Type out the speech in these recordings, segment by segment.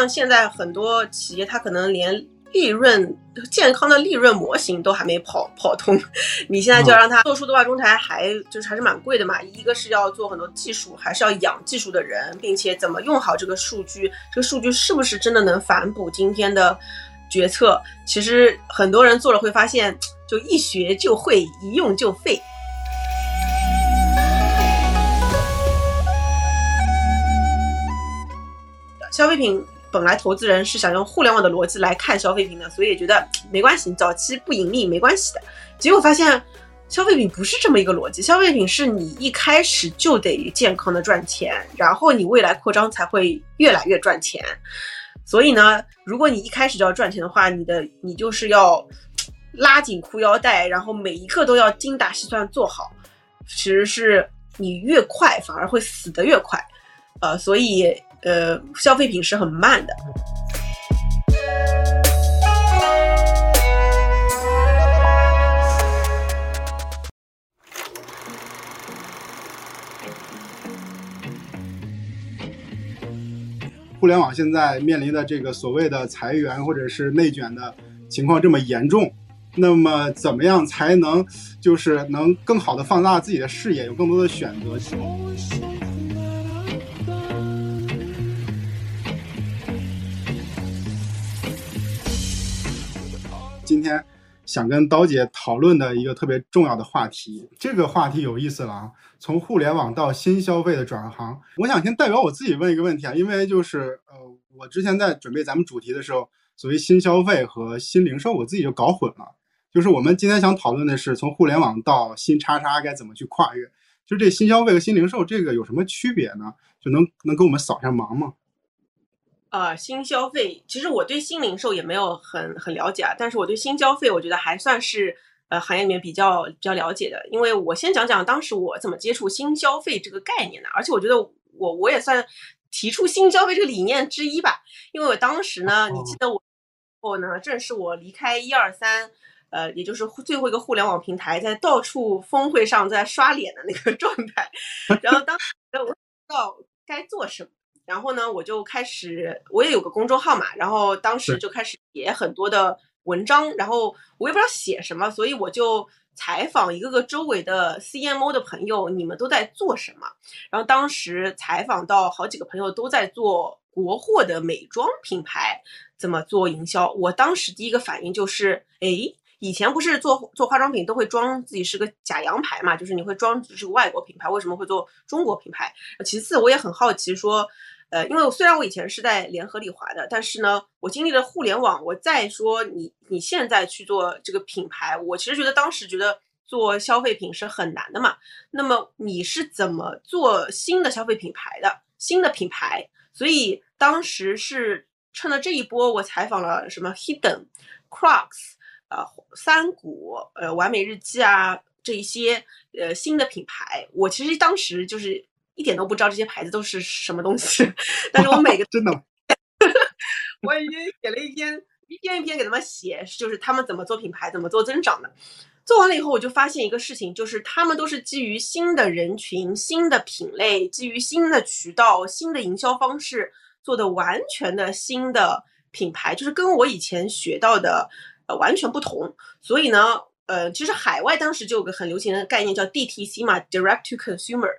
像现在很多企业，它可能连利润健康的利润模型都还没跑跑通，你现在就要让它做数字化中台，还就是还是蛮贵的嘛。一个是要做很多技术，还是要养技术的人，并且怎么用好这个数据，这个数据是不是真的能反哺今天的决策？其实很多人做了会发现，就一学就会，一用就废。消费品本来投资人是想用互联网的逻辑来看消费品的，所以也觉得没关系，早期不盈利没关系的。结果发现，消费品不是这么一个逻辑，消费品是你一开始就得健康的赚钱，然后你未来扩张才会越来越赚钱。所以呢，如果你一开始就要赚钱的话，你的你就是要拉紧裤腰带，然后每一个都要精打细算做好。其实是你越快反而会死得越快，呃，所以。呃，消费品是很慢的。互联网现在面临的这个所谓的裁员或者是内卷的情况这么严重，那么怎么样才能就是能更好的放大自己的视野，有更多的选择？今天想跟刀姐讨论的一个特别重要的话题，这个话题有意思了啊！从互联网到新消费的转行，我想先代表我自己问一个问题啊，因为就是呃，我之前在准备咱们主题的时候，所谓新消费和新零售，我自己就搞混了。就是我们今天想讨论的是从互联网到新叉叉该怎么去跨越，就这新消费和新零售这个有什么区别呢？就能能给我们扫一下盲吗？呃，新消费其实我对新零售也没有很很了解啊，但是我对新消费我觉得还算是呃行业里面比较比较了解的。因为我先讲讲当时我怎么接触新消费这个概念的，而且我觉得我我也算提出新消费这个理念之一吧。因为我当时呢，你记得我我呢，正是我离开一二三，呃，也就是最后一个互联网平台，在到处峰会上在刷脸的那个 状态。然后当时我不知道该做什么。然后呢，我就开始，我也有个公众号嘛，然后当时就开始写很多的文章，然后我也不知道写什么，所以我就采访一个个周围的 CMO 的朋友，你们都在做什么？然后当时采访到好几个朋友都在做国货的美妆品牌，怎么做营销？我当时第一个反应就是，哎。以前不是做做化妆品都会装自己是个假洋牌嘛，就是你会装是个外国品牌，为什么会做中国品牌？其次，我也很好奇说。呃，因为虽然我以前是在联合利华的，但是呢，我经历了互联网。我再说你，你现在去做这个品牌，我其实觉得当时觉得做消费品是很难的嘛。那么你是怎么做新的消费品牌的？新的品牌？所以当时是趁着这一波，我采访了什么 Hidden、Crocs、呃三谷、呃完美日记啊这一些呃新的品牌。我其实当时就是。一点都不知道这些牌子都是什么东西，但是我每个 真的，我已经写了一篇一篇一篇给他们写，就是他们怎么做品牌，怎么做增长的。做完了以后，我就发现一个事情，就是他们都是基于新的人群、新的品类、基于新的渠道、新的营销方式做的完全的新的品牌，就是跟我以前学到的呃完全不同。所以呢，呃，其实海外当时就有个很流行的概念叫 DTC 嘛，Direct to Consumer。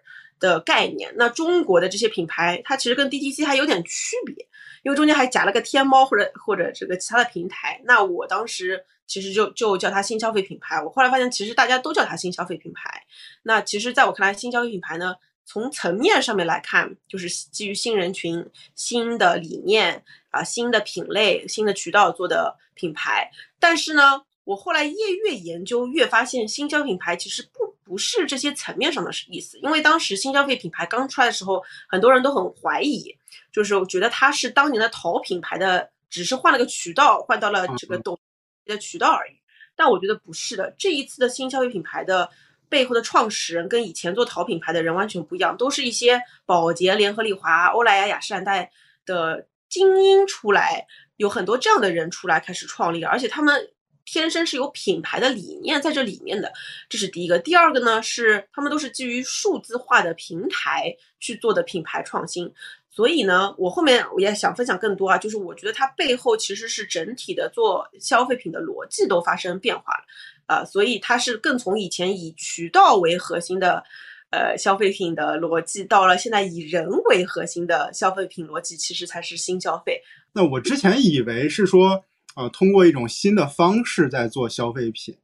的概念，那中国的这些品牌，它其实跟 DTC 还有点区别，因为中间还夹了个天猫或者或者这个其他的平台。那我当时其实就就叫它新消费品牌。我后来发现，其实大家都叫它新消费品牌。那其实在我看来，新消费品牌呢，从层面上面来看，就是基于新人群、新的理念啊、新的品类、新的渠道做的品牌。但是呢，我后来越越研究，越发现新消费品牌其实不。不是这些层面上的意思，因为当时新消费品牌刚出来的时候，很多人都很怀疑，就是我觉得它是当年的淘品牌的，只是换了个渠道，换到了这个抖的渠道而已。但我觉得不是的，这一次的新消费品牌的背后的创始人跟以前做淘品牌的人完全不一样，都是一些宝洁、联合利华、欧莱雅、雅诗兰黛的精英出来，有很多这样的人出来开始创立，而且他们。天生是有品牌的理念在这里面的，这是第一个。第二个呢，是他们都是基于数字化的平台去做的品牌创新。所以呢，我后面我也想分享更多啊，就是我觉得它背后其实是整体的做消费品的逻辑都发生变化了，呃，所以它是更从以前以渠道为核心的，呃，消费品的逻辑，到了现在以人为核心的消费品逻辑，其实才是新消费。那我之前以为是说，呃，通过一种新的方式在做消费品，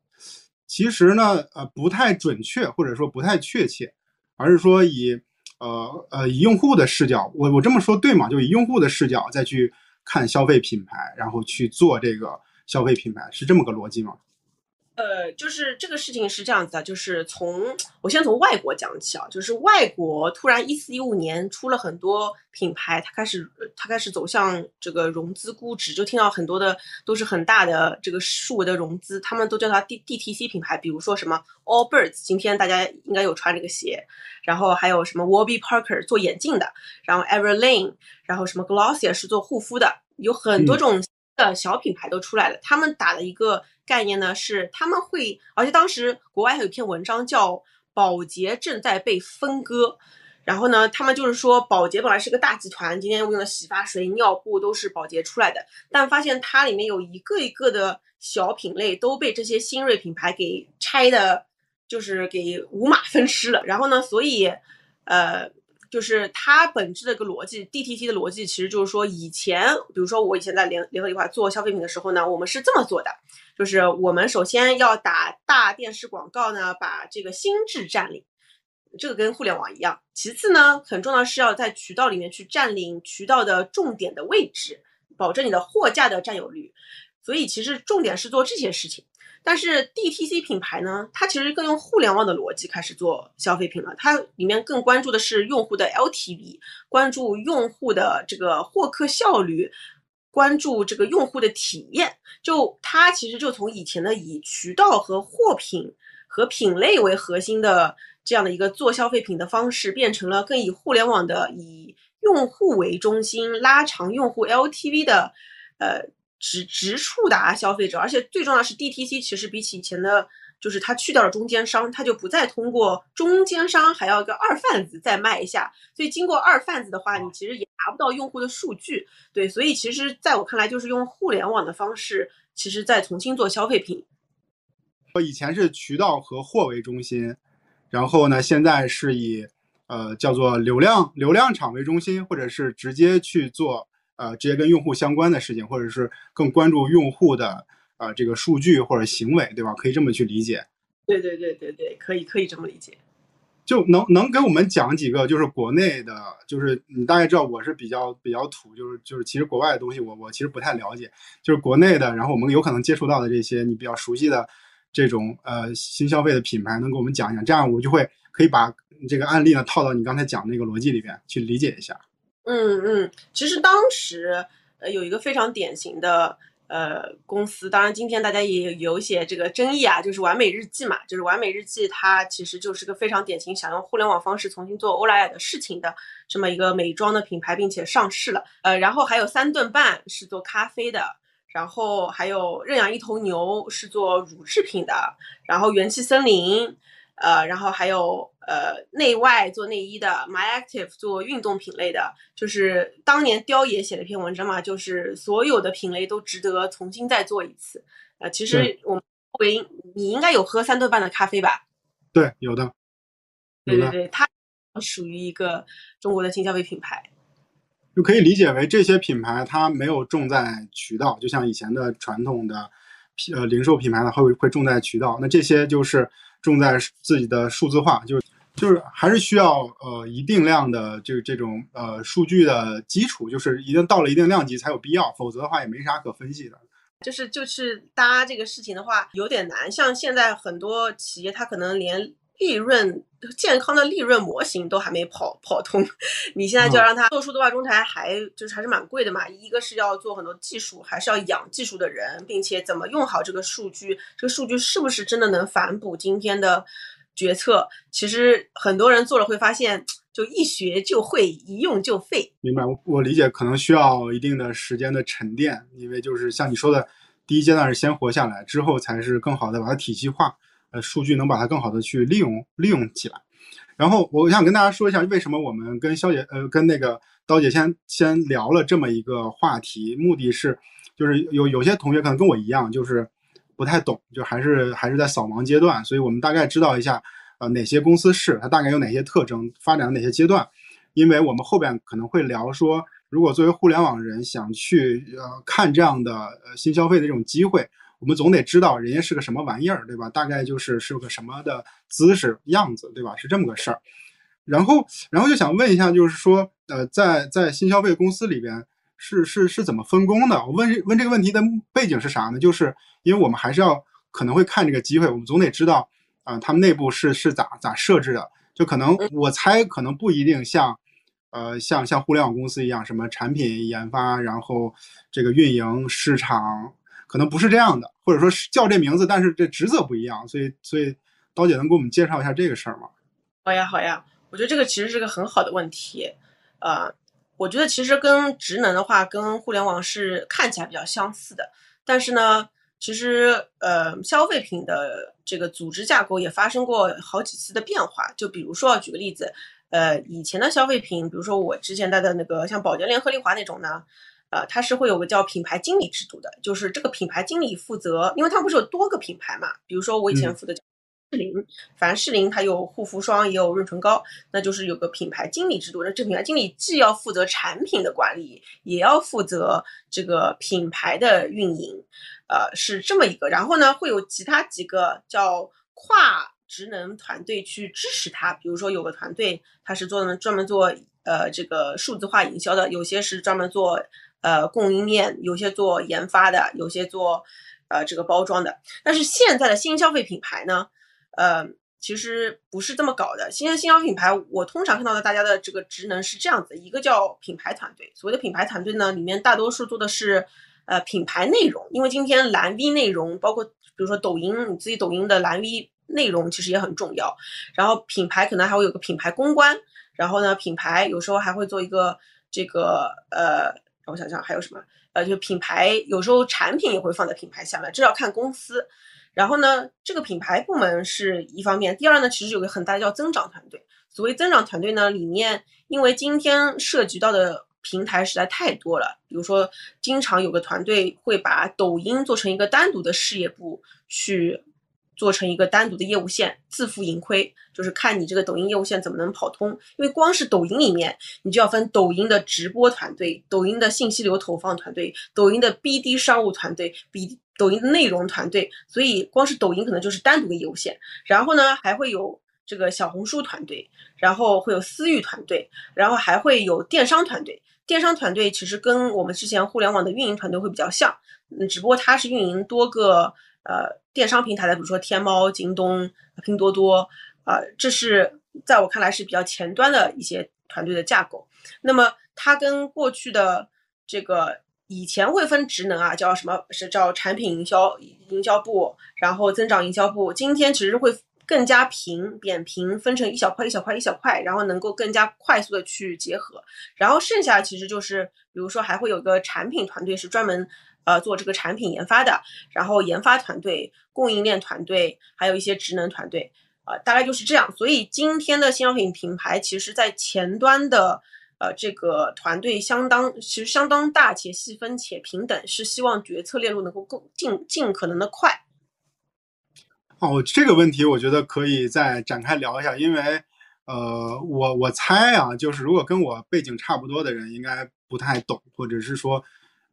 其实呢，呃，不太准确，或者说不太确切，而是说以。呃呃，以用户的视角，我我这么说对吗？就以用户的视角再去看消费品牌，然后去做这个消费品牌，是这么个逻辑吗？呃，就是这个事情是这样子的，就是从我先从外国讲起啊，就是外国突然一四一五年出了很多品牌，它开始它开始走向这个融资估值，就听到很多的都是很大的这个数额的融资，他们都叫它 D D T C 品牌，比如说什么 Allbirds，今天大家应该有穿这个鞋，然后还有什么 Warby Parker 做眼镜的，然后 Everlane，然后什么 Glossier 是做护肤的，有很多种的小品牌都出来了，他们打了一个。概念呢是他们会，而且当时国外还有一篇文章叫“保洁正在被分割”，然后呢，他们就是说保洁本来是个大集团，今天用的洗发水、尿布都是保洁出来的，但发现它里面有一个一个的小品类都被这些新锐品牌给拆的，就是给五马分尸了。然后呢，所以，呃。就是它本质的一个逻辑，DTC 的逻辑其实就是说，以前比如说我以前在联联合利华做消费品的时候呢，我们是这么做的，就是我们首先要打大电视广告呢，把这个心智占领，这个跟互联网一样。其次呢，很重要是要在渠道里面去占领渠道的重点的位置，保证你的货架的占有率。所以其实重点是做这些事情。但是 DTC 品牌呢，它其实更用互联网的逻辑开始做消费品了。它里面更关注的是用户的 LTV，关注用户的这个获客效率，关注这个用户的体验。就它其实就从以前的以渠道和货品和品类为核心的这样的一个做消费品的方式，变成了更以互联网的以用户为中心，拉长用户 LTV 的，呃。直直触达消费者，而且最重要的是，DTC 其实比起以前的，就是它去掉了中间商，它就不再通过中间商还要一个二贩子再卖一下，所以经过二贩子的话，你其实也拿不到用户的数据。对，所以其实在我看来，就是用互联网的方式，其实在重新做消费品。我以前是渠道和货为中心，然后呢，现在是以呃叫做流量流量场为中心，或者是直接去做。呃，直接跟用户相关的事情，或者是更关注用户的呃这个数据或者行为，对吧？可以这么去理解。对对对对对，可以可以这么理解。就能能给我们讲几个，就是国内的，就是你大概知道我是比较比较土，就是就是其实国外的东西我我其实不太了解，就是国内的，然后我们有可能接触到的这些你比较熟悉的这种呃新消费的品牌，能给我们讲一讲，这样我就会可以把这个案例呢套到你刚才讲那个逻辑里边去理解一下。嗯嗯，其实当时呃有一个非常典型的呃公司，当然今天大家也有一些这个争议啊，就是完美日记嘛，就是完美日记它其实就是个非常典型想用互联网方式重新做欧莱雅的事情的这么一个美妆的品牌，并且上市了。呃，然后还有三顿半是做咖啡的，然后还有认养一头牛是做乳制品的，然后元气森林。呃，然后还有呃，内外做内衣的，My Active 做运动品类的，就是当年雕爷写了一篇文章嘛，就是所有的品类都值得重新再做一次。呃，其实我们为你应该有喝三顿半的咖啡吧？对，有的。对对对，它属于一个中国的新消费品牌，就可以理解为这些品牌它没有重在渠道，就像以前的传统的呃零售品牌呢，会会重在渠道。那这些就是。重在自己的数字化，就是就是还是需要呃一定量的这这种呃数据的基础，就是一定到了一定量级才有必要，否则的话也没啥可分析的。就是就是搭这个事情的话有点难，像现在很多企业它可能连。利润健康的利润模型都还没跑跑通，你现在就要让他做数字化中台，还就是还是蛮贵的嘛。一个是要做很多技术，还是要养技术的人，并且怎么用好这个数据，这个数据是不是真的能反哺今天的决策？其实很多人做了会发现，就一学就会，一用就废。明白，我我理解，可能需要一定的时间的沉淀，因为就是像你说的，第一阶段是先活下来，之后才是更好的把它体系化。呃，数据能把它更好的去利用利用起来。然后我想跟大家说一下，为什么我们跟肖姐呃跟那个刀姐先先聊了这么一个话题，目的是就是有有些同学可能跟我一样，就是不太懂，就还是还是在扫盲阶段，所以我们大概知道一下呃哪些公司是它大概有哪些特征，发展哪些阶段，因为我们后边可能会聊说，如果作为互联网人想去呃看这样的呃新消费的这种机会。我们总得知道人家是个什么玩意儿，对吧？大概就是是个什么的姿势样子，对吧？是这么个事儿。然后，然后就想问一下，就是说，呃，在在新消费公司里边是是是怎么分工的？我问问这个问题的背景是啥呢？就是因为我们还是要可能会看这个机会，我们总得知道啊，他们内部是是咋咋设置的。就可能我猜可能不一定像，呃，像像互联网公司一样，什么产品研发，然后这个运营市场。可能不是这样的，或者说是叫这名字，但是这职责不一样，所以所以刀姐能给我们介绍一下这个事儿吗？好呀好呀，我觉得这个其实是个很好的问题，呃，我觉得其实跟职能的话，跟互联网是看起来比较相似的，但是呢，其实呃消费品的这个组织架构也发生过好几次的变化，就比如说举个例子，呃以前的消费品，比如说我之前带的那个像宝洁联合利华那种呢。呃，它是会有个叫品牌经理制度的，就是这个品牌经理负责，因为它不是有多个品牌嘛，比如说我以前负责士林，反正士林它有护肤霜，也有润唇膏，那就是有个品牌经理制度。那这品牌经理既要负责产品的管理，也要负责这个品牌的运营，呃，是这么一个。然后呢，会有其他几个叫跨职能团队去支持他，比如说有个团队他是做专门做呃这个数字化营销的，有些是专门做。呃，供应链有些做研发的，有些做呃这个包装的。但是现在的新消费品牌呢，呃，其实不是这么搞的。现在新消费品牌，我通常看到的大家的这个职能是这样子：一个叫品牌团队，所谓的品牌团队呢，里面大多数做的是呃品牌内容，因为今天蓝 V 内容，包括比如说抖音，你自己抖音的蓝 V 内容其实也很重要。然后品牌可能还会有个品牌公关，然后呢，品牌有时候还会做一个这个呃。我想想还有什么？呃，就品牌有时候产品也会放在品牌下面，这要看公司。然后呢，这个品牌部门是一方面，第二呢，其实有个很大的叫增长团队。所谓增长团队呢，里面因为今天涉及到的平台实在太多了，比如说经常有个团队会把抖音做成一个单独的事业部去。做成一个单独的业务线，自负盈亏，就是看你这个抖音业务线怎么能跑通。因为光是抖音里面，你就要分抖音的直播团队、抖音的信息流投放团队、抖音的 BD 商务团队、比抖音的内容团队。所以光是抖音可能就是单独的业务线。然后呢，还会有这个小红书团队，然后会有私域团队，然后还会有电商团队。电商团队其实跟我们之前互联网的运营团队会比较像，嗯，只不过它是运营多个。呃，电商平台的，比如说天猫、京东、拼多多，啊，这是在我看来是比较前端的一些团队的架构。那么它跟过去的这个以前会分职能啊，叫什么是叫产品营销营销部，然后增长营销部。今天其实会更加平扁平，分成一小块一小块一小块，然后能够更加快速的去结合。然后剩下其实就是，比如说还会有个产品团队是专门。呃，做这个产品研发的，然后研发团队、供应链团队，还有一些职能团队，啊，大概就是这样。所以今天的新商品品牌，其实在前端的呃这个团队相当，其实相当大且细分且平等，是希望决策链路能够更尽尽可能的快。哦，这个问题我觉得可以再展开聊一下，因为呃，我我猜啊，就是如果跟我背景差不多的人，应该不太懂，或者是说。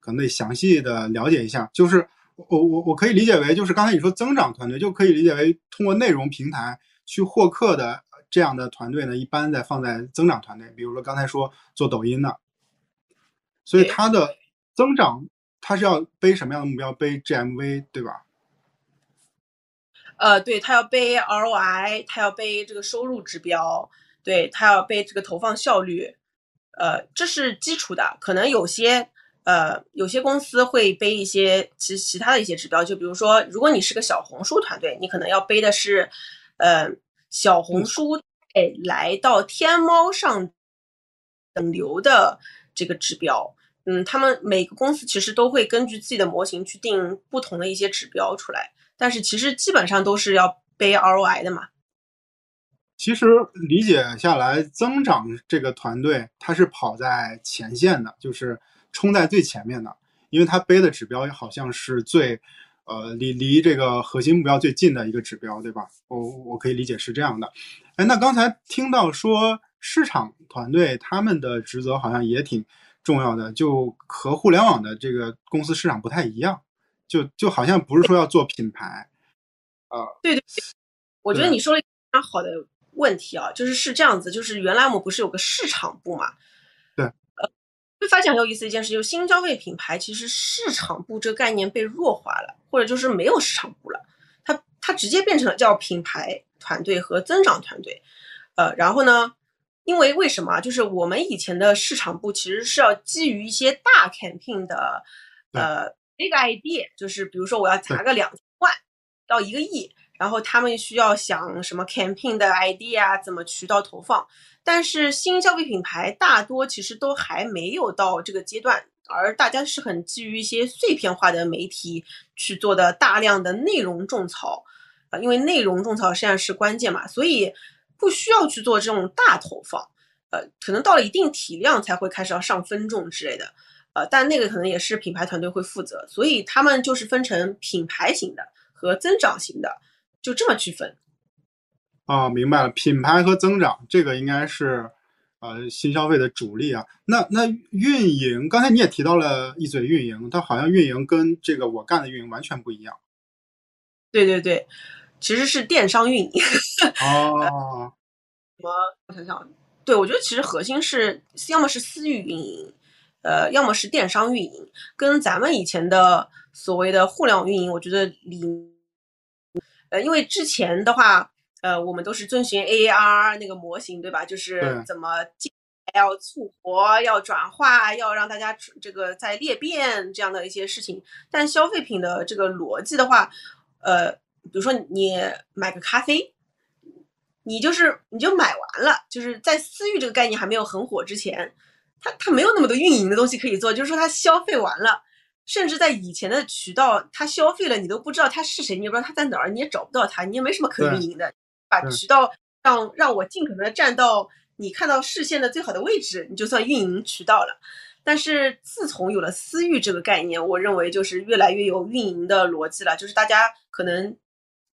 可能得详细的了解一下，就是我我我可以理解为，就是刚才你说增长团队，就可以理解为通过内容平台去获客的这样的团队呢，一般在放在增长团队。比如说刚才说做抖音的，所以它的增长，它是要背什么样的目标？背 GMV 对吧？呃，对，它要背 ROI，它要背这个收入指标，对，它要背这个投放效率，呃，这是基础的，可能有些。呃，有些公司会背一些其其他的一些指标，就比如说，如果你是个小红书团队，你可能要背的是，呃，小红书诶来到天猫上等流的这个指标。嗯，他们每个公司其实都会根据自己的模型去定不同的一些指标出来，但是其实基本上都是要背 ROI 的嘛。其实理解下来，增长这个团队它是跑在前线的，就是冲在最前面的，因为它背的指标好像是最，呃，离离这个核心目标最近的一个指标，对吧？我我可以理解是这样的。哎，那刚才听到说市场团队他们的职责好像也挺重要的，就和互联网的这个公司市场不太一样，就就好像不是说要做品牌，啊，对对对，我觉得你说了一个非常好的。问题啊，就是是这样子，就是原来我们不是有个市场部嘛？会发现很有意思一件事，就是新消费品牌其实市场部这个概念被弱化了，或者就是没有市场部了，它它直接变成了叫品牌团队和增长团队。呃，然后呢，因为为什么？就是我们以前的市场部其实是要基于一些大 campaign 的呃 big idea，就是比如说我要砸个两万到一个亿。然后他们需要想什么 campaign 的 idea，怎么渠道投放？但是新消费品牌大多其实都还没有到这个阶段，而大家是很基于一些碎片化的媒体去做的大量的内容种草，啊，因为内容种草实际上是关键嘛，所以不需要去做这种大投放，呃，可能到了一定体量才会开始要上分众之类的，呃，但那个可能也是品牌团队会负责，所以他们就是分成品牌型的和增长型的。就这么区分，啊，明白了。品牌和增长，这个应该是，呃，新消费的主力啊。那那运营，刚才你也提到了一嘴运营，它好像运营跟这个我干的运营完全不一样。对对对，其实是电商运营。哦。什么？我想想，对我觉得其实核心是要么是私域运营，呃，要么是电商运营，跟咱们以前的所谓的互联网运营，我觉得里。呃，因为之前的话，呃，我们都是遵循 AAR 那个模型，对吧？就是怎么要促活、要转化、要让大家这个在裂变这样的一些事情。但消费品的这个逻辑的话，呃，比如说你买个咖啡，你就是你就买完了，就是在私域这个概念还没有很火之前，它它没有那么多运营的东西可以做，就是说它消费完了。甚至在以前的渠道，他消费了，你都不知道他是谁，你也不知道他在哪儿，你也找不到他，你也没什么可运营的。把渠道让让我尽可能的站到你看到视线的最好的位置，你就算运营渠道了。但是自从有了私域这个概念，我认为就是越来越有运营的逻辑了，就是大家可能。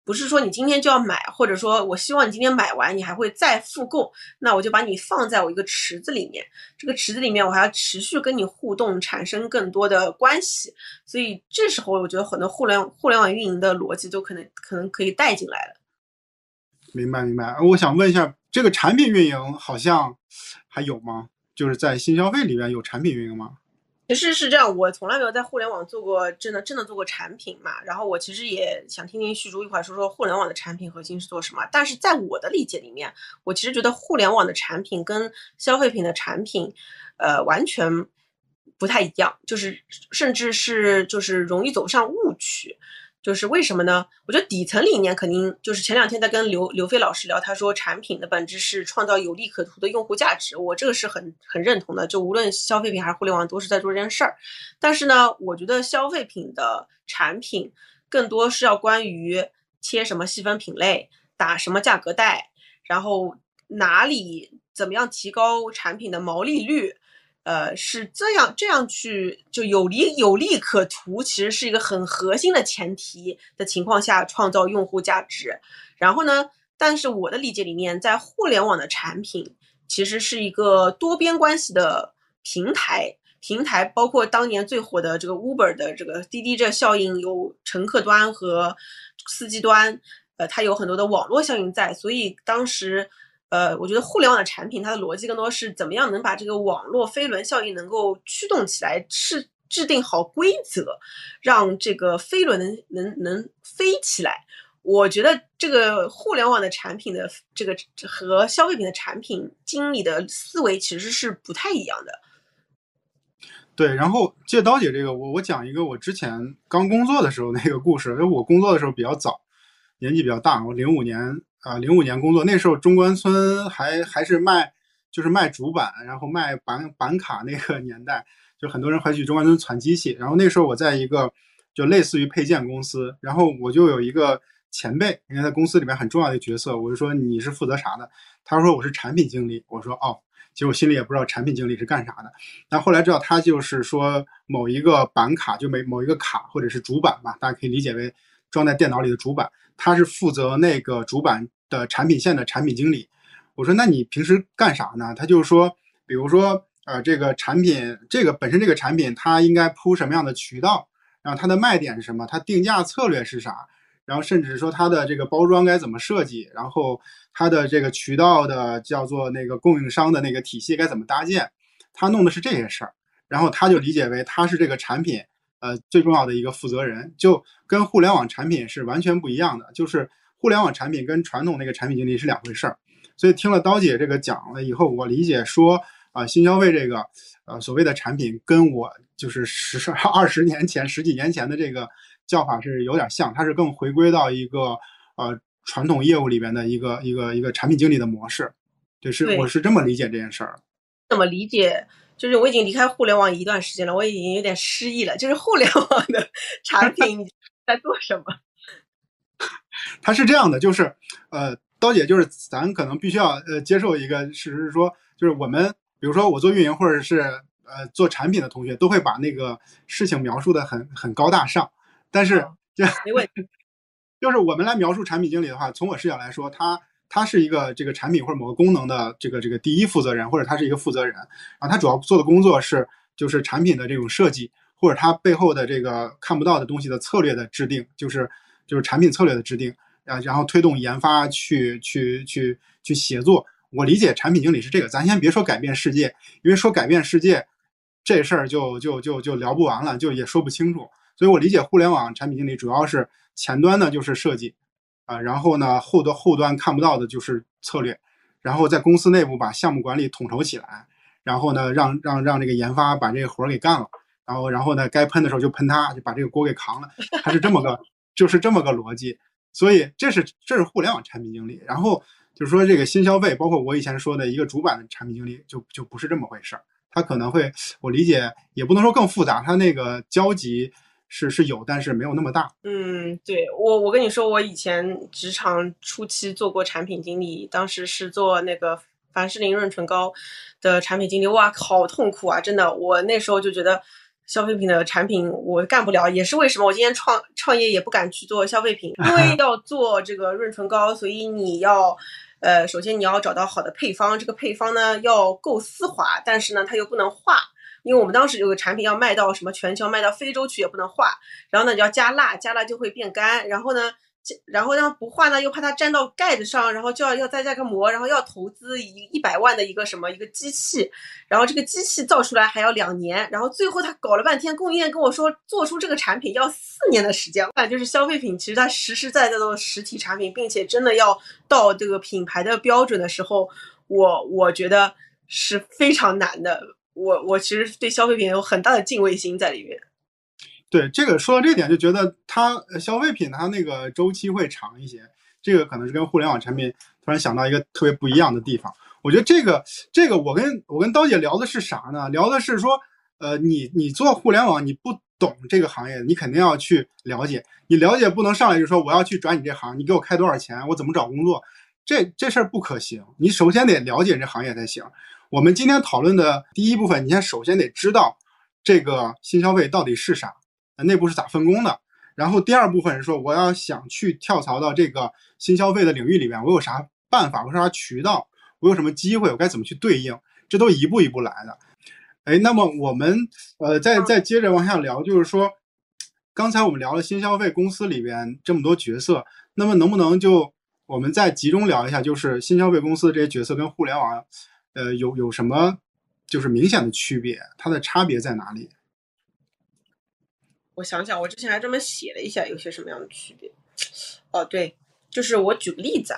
不是说你今天就要买，或者说我希望你今天买完，你还会再复购，那我就把你放在我一个池子里面，这个池子里面我还要持续跟你互动，产生更多的关系，所以这时候我觉得很多互联互联网运营的逻辑都可能可能可以带进来了。明白明白，我想问一下，这个产品运营好像还有吗？就是在新消费里面有产品运营吗？其实是这样，我从来没有在互联网做过真的真的做过产品嘛。然后我其实也想听听旭珠一块说说互联网的产品核心是做什么。但是在我的理解里面，我其实觉得互联网的产品跟消费品的产品，呃，完全不太一样，就是甚至是就是容易走上误区。就是为什么呢？我觉得底层理念肯定就是前两天在跟刘刘飞老师聊，他说产品的本质是创造有利可图的用户价值，我这个是很很认同的。就无论消费品还是互联网，都是在做这件事儿。但是呢，我觉得消费品的产品更多是要关于切什么细分品类，打什么价格带，然后哪里怎么样提高产品的毛利率。呃，是这样，这样去就有利有利可图，其实是一个很核心的前提的情况下创造用户价值。然后呢，但是我的理解里面，在互联网的产品其实是一个多边关系的平台，平台包括当年最火的这个 Uber 的这个滴滴这效应，有乘客端和司机端，呃，它有很多的网络效应在，所以当时。呃，我觉得互联网的产品，它的逻辑更多是怎么样能把这个网络飞轮效应能够驱动起来，是制定好规则，让这个飞轮能能能飞起来。我觉得这个互联网的产品的这个和消费品的产品经理的思维其实是不太一样的。对，然后借刀姐这个，我我讲一个我之前刚工作的时候那个故事，因为我工作的时候比较早，年纪比较大，我零五年。啊，零五年工作那时候，中关村还还是卖，就是卖主板，然后卖板板卡那个年代，就很多人会去中关村攒机器。然后那时候我在一个就类似于配件公司，然后我就有一个前辈，因为在公司里面很重要的角色，我就说你是负责啥的？他说我是产品经理。我说哦，其实我心里也不知道产品经理是干啥的。但后来知道他就是说某一个板卡，就每某一个卡或者是主板吧，大家可以理解为装在电脑里的主板，他是负责那个主板的产品线的产品经理。我说那你平时干啥呢？他就说，比如说呃这个产品，这个本身这个产品它应该铺什么样的渠道？然后它的卖点是什么？它定价策略是啥？然后甚至说它的这个包装该怎么设计？然后它的这个渠道的叫做那个供应商的那个体系该怎么搭建？他弄的是这些事儿，然后他就理解为他是这个产品呃最重要的一个负责人，就跟互联网产品是完全不一样的。就是互联网产品跟传统那个产品经理是两回事儿。所以听了刀姐这个讲了以后，我理解说啊，新消费这个呃所谓的产品跟我。就是十二十年前、十几年前的这个叫法是有点像，它是更回归到一个呃传统业务里边的一个一个一个产品经理的模式。对，是我是这么理解这件事儿。怎么理解？就是我已经离开互联网一段时间了，我已经有点失忆了。就是互联网的产品在做什么？它是这样的，就是呃，刀姐，就是咱可能必须要呃接受一个事实是说，就是我们比如说我做运营或者是。呃，做产品的同学都会把那个事情描述的很很高大上，但是就没问题，就是我们来描述产品经理的话，从我视角来说，他他是一个这个产品或者某个功能的这个这个第一负责人，或者他是一个负责人，然后他主要做的工作是就是产品的这种设计，或者他背后的这个看不到的东西的策略的制定，就是就是产品策略的制定，啊，然后推动研发去去去去协作。我理解产品经理是这个，咱先别说改变世界，因为说改变世界。这事儿就就就就聊不完了，就也说不清楚。所以我理解互联网产品经理主要是前端呢就是设计，啊，然后呢后端后端看不到的就是策略，然后在公司内部把项目管理统筹起来，然后呢让让让这个研发把这个活儿给干了，然后然后呢该喷的时候就喷他，就把这个锅给扛了，他是这么个就是这么个逻辑。所以这是这是互联网产品经理，然后就是说这个新消费，包括我以前说的一个主板的产品经理，就就不是这么回事儿。他可能会，我理解也不能说更复杂，他那个交集是是有，但是没有那么大。嗯，对我我跟你说，我以前职场初期做过产品经理，当时是做那个凡士林润唇膏的产品经理，哇，好痛苦啊！真的，我那时候就觉得消费品的产品我干不了，也是为什么我今天创创业也不敢去做消费品，因为要做这个润唇膏，所以你要。呃，首先你要找到好的配方，这个配方呢要够丝滑，但是呢它又不能化，因为我们当时有个产品要卖到什么全球，卖到非洲去也不能化，然后呢你要加蜡，加蜡就会变干，然后呢。然后呢，不化呢，又怕它粘到盖子上，然后就要要再加个膜，然后要投资一一百万的一个什么一个机器，然后这个机器造出来还要两年，然后最后他搞了半天，供应链跟我说做出这个产品要四年的时间。那就是消费品，其实它实实在在的实体产品，并且真的要到这个品牌的标准的时候，我我觉得是非常难的。我我其实对消费品有很大的敬畏心在里面。对这个说到这点，就觉得它消费品它那个周期会长一些，这个可能是跟互联网产品突然想到一个特别不一样的地方。我觉得这个这个我跟我跟刀姐聊的是啥呢？聊的是说，呃，你你做互联网你不懂这个行业，你肯定要去了解。你了解不能上来就说我要去转你这行，你给我开多少钱，我怎么找工作？这这事儿不可行。你首先得了解这行业才行。我们今天讨论的第一部分，你先首先得知道这个新消费到底是啥。内部是咋分工的？然后第二部分是说，我要想去跳槽到这个新消费的领域里面，我有啥办法？我有啥渠道？我有什么机会？我该怎么去对应？这都一步一步来的。哎，那么我们呃，再再接着往下聊，就是说，刚才我们聊了新消费公司里边这么多角色，那么能不能就我们再集中聊一下，就是新消费公司这些角色跟互联网呃有有什么就是明显的区别？它的差别在哪里？我想想，我之前还专门写了一下有些什么样的区别。哦，对，就是我举个例子，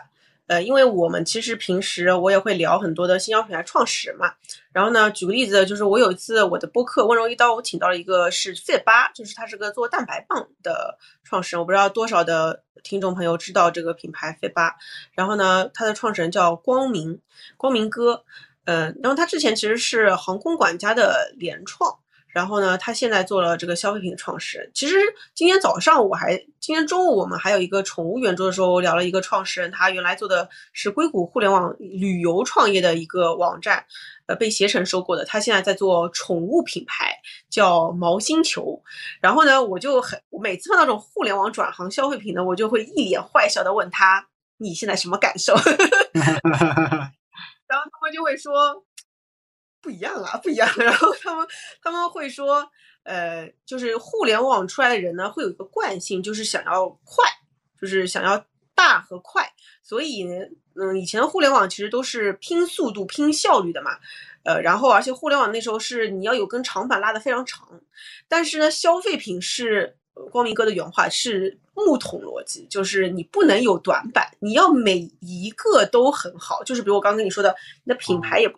呃，因为我们其实平时我也会聊很多的新消费品牌创始人嘛。然后呢，举个例子，就是我有一次我的播客《温柔一刀》，我请到了一个是费巴，就是他是个做蛋白棒的创始人。我不知道多少的听众朋友知道这个品牌费巴。然后呢，他的创始人叫光明，光明哥。嗯，然后他之前其实是航空管家的联创。然后呢，他现在做了这个消费品的创始人。其实今天早上我还，今天中午我们还有一个宠物圆桌的时候聊了一个创始人，他原来做的是硅谷互联网旅游创业的一个网站，呃，被携程收购的。他现在在做宠物品牌，叫毛星球。然后呢，我就很，每次碰到这种互联网转行消费品呢，我就会一脸坏笑的问他，你现在什么感受？然后他们就会说。不一样啊，不一样。然后他们他们会说，呃，就是互联网出来的人呢，会有一个惯性，就是想要快，就是想要大和快。所以，嗯，以前的互联网其实都是拼速度、拼效率的嘛。呃，然后而且互联网那时候是你要有根长板拉得非常长。但是呢，消费品是光明哥的原话是木桶逻辑，就是你不能有短板，你要每一个都很好。就是比如我刚跟你说的，你的品牌也。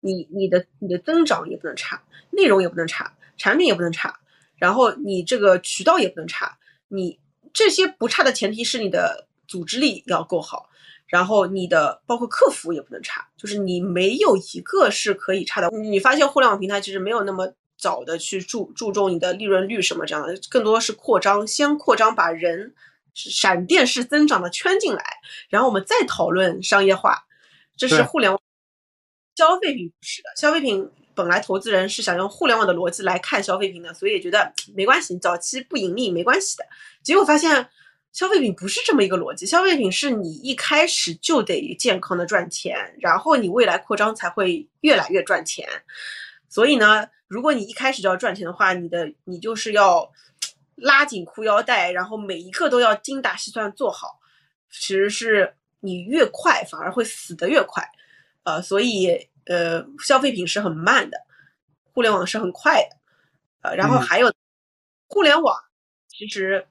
你你的你的增长也不能差，内容也不能差，产品也不能差，然后你这个渠道也不能差，你这些不差的前提是你的组织力要够好，然后你的包括客服也不能差，就是你没有一个是可以差的。你发现互联网平台其实没有那么早的去注注重你的利润率什么这样的，更多是扩张，先扩张把人闪电式增长的圈进来，然后我们再讨论商业化，这是互联网。消费品不是的，消费品本来投资人是想用互联网的逻辑来看消费品的，所以也觉得没关系，早期不盈利没关系的。结果发现消费品不是这么一个逻辑，消费品是你一开始就得健康的赚钱，然后你未来扩张才会越来越赚钱。所以呢，如果你一开始就要赚钱的话，你的你就是要拉紧裤腰带，然后每一个都要精打细算做好。其实是你越快反而会死得越快，呃，所以。呃，消费品是很慢的，互联网是很快的，呃，然后还有互联网，其实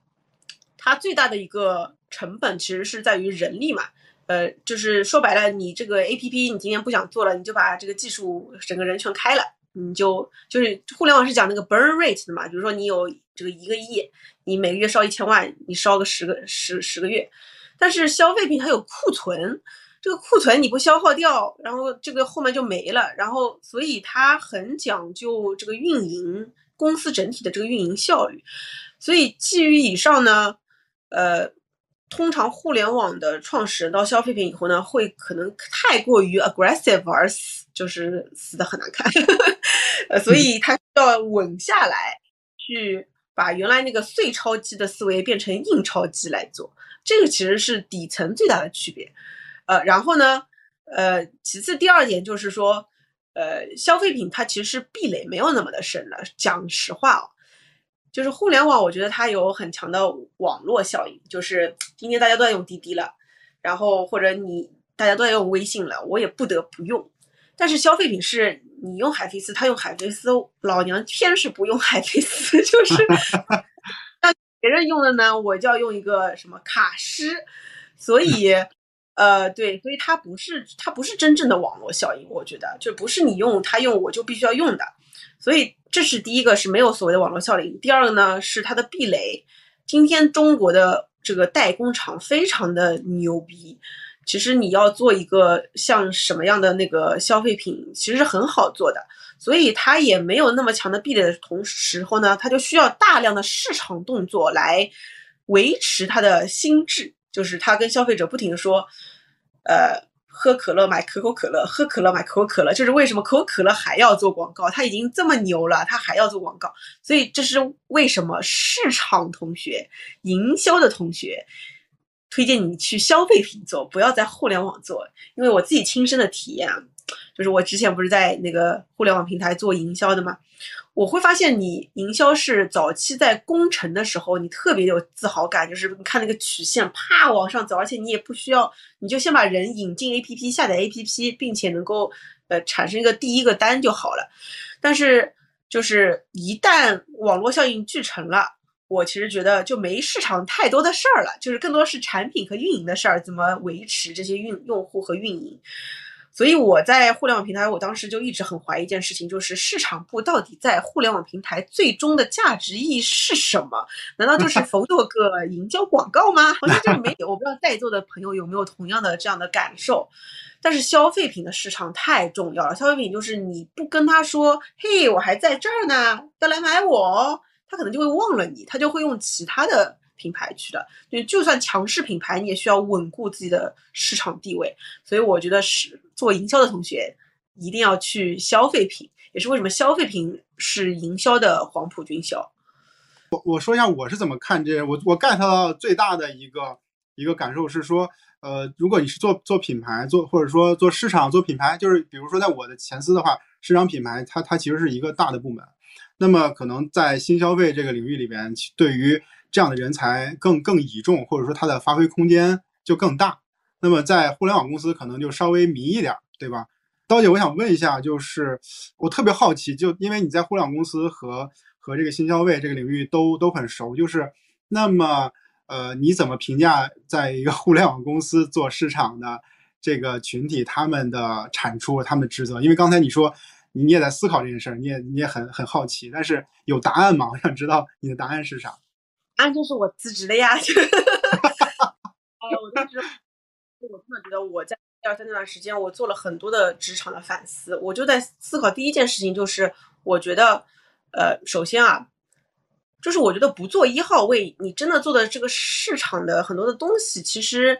它最大的一个成本其实是在于人力嘛，呃，就是说白了，你这个 A P P 你今天不想做了，你就把这个技术整个人全开了，你就就是互联网是讲那个 burn rate 的嘛，比如说你有这个一个亿，你每个月烧一千万，你烧个十个十十个月，但是消费品它有库存。这个库存你不消耗掉，然后这个后面就没了，然后所以它很讲究这个运营公司整体的这个运营效率，所以基于以上呢，呃，通常互联网的创始人到消费品以后呢，会可能太过于 aggressive 而死，就是死的很难看，呃，所以他要稳下来，去把原来那个碎钞机的思维变成印钞机来做，这个其实是底层最大的区别。呃，然后呢，呃，其次第二点就是说，呃，消费品它其实是壁垒没有那么的深了。讲实话哦，就是互联网，我觉得它有很强的网络效应。就是今天大家都在用滴滴了，然后或者你大家都在用微信了，我也不得不用。但是消费品是你用海飞丝，他用海飞丝，老娘偏是不用海飞丝，就是 那别人用的呢，我就要用一个什么卡诗，所以。呃，对，所以它不是它不是真正的网络效应，我觉得就不是你用它用我就必须要用的，所以这是第一个是没有所谓的网络效应。第二个呢是它的壁垒。今天中国的这个代工厂非常的牛逼，其实你要做一个像什么样的那个消费品，其实是很好做的，所以它也没有那么强的壁垒的同时候呢，它就需要大量的市场动作来维持它的心智。就是他跟消费者不停的说，呃，喝可乐买可口可乐，喝可乐买可口可乐，就是为什么可口可乐还要做广告？他已经这么牛了，他还要做广告，所以这是为什么市场同学、营销的同学推荐你去消费品做，不要在互联网做，因为我自己亲身的体验啊，就是我之前不是在那个互联网平台做营销的嘛。我会发现，你营销是早期在攻城的时候，你特别有自豪感，就是你看那个曲线啪往上走，而且你也不需要，你就先把人引进 A P P，下载 A P P，并且能够呃产生一个第一个单就好了。但是就是一旦网络效应聚成了，我其实觉得就没市场太多的事儿了，就是更多是产品和运营的事儿，怎么维持这些运用户和运营。所以我在互联网平台，我当时就一直很怀疑一件事情，就是市场部到底在互联网平台最终的价值意义是什么？难道就是 否做个营销广告吗？好像这个没有，我不知道在座的朋友有没有同样的这样的感受。但是消费品的市场太重要了，消费品就是你不跟他说，嘿，我还在这儿呢，要来买我，他可能就会忘了你，他就会用其他的。品牌去的，就就算强势品牌，你也需要稳固自己的市场地位。所以我觉得是做营销的同学一定要去消费品，也是为什么消费品是营销的黄埔军校。我我说一下我是怎么看这，我我 get 到最大的一个一个感受是说，呃，如果你是做做品牌，做或者说做市场做品牌，就是比如说在我的前司的话，市场品牌它它其实是一个大的部门，那么可能在新消费这个领域里边，对于这样的人才更更倚重，或者说他的发挥空间就更大。那么在互联网公司可能就稍微迷一点，对吧？刀姐，我想问一下，就是我特别好奇，就因为你在互联网公司和和这个新消费这个领域都都很熟，就是那么呃，你怎么评价在一个互联网公司做市场的这个群体他们的产出、他们的职责？因为刚才你说你也在思考这件事儿，你也你也很很好奇，但是有答案吗？我想知道你的答案是啥。案就是我辞职了呀！哎，我当时我真的觉得我在第二三那段时间，我做了很多的职场的反思。我就在思考第一件事情，就是我觉得，呃，首先啊，就是我觉得不做一号位，你真的做的这个市场的很多的东西，其实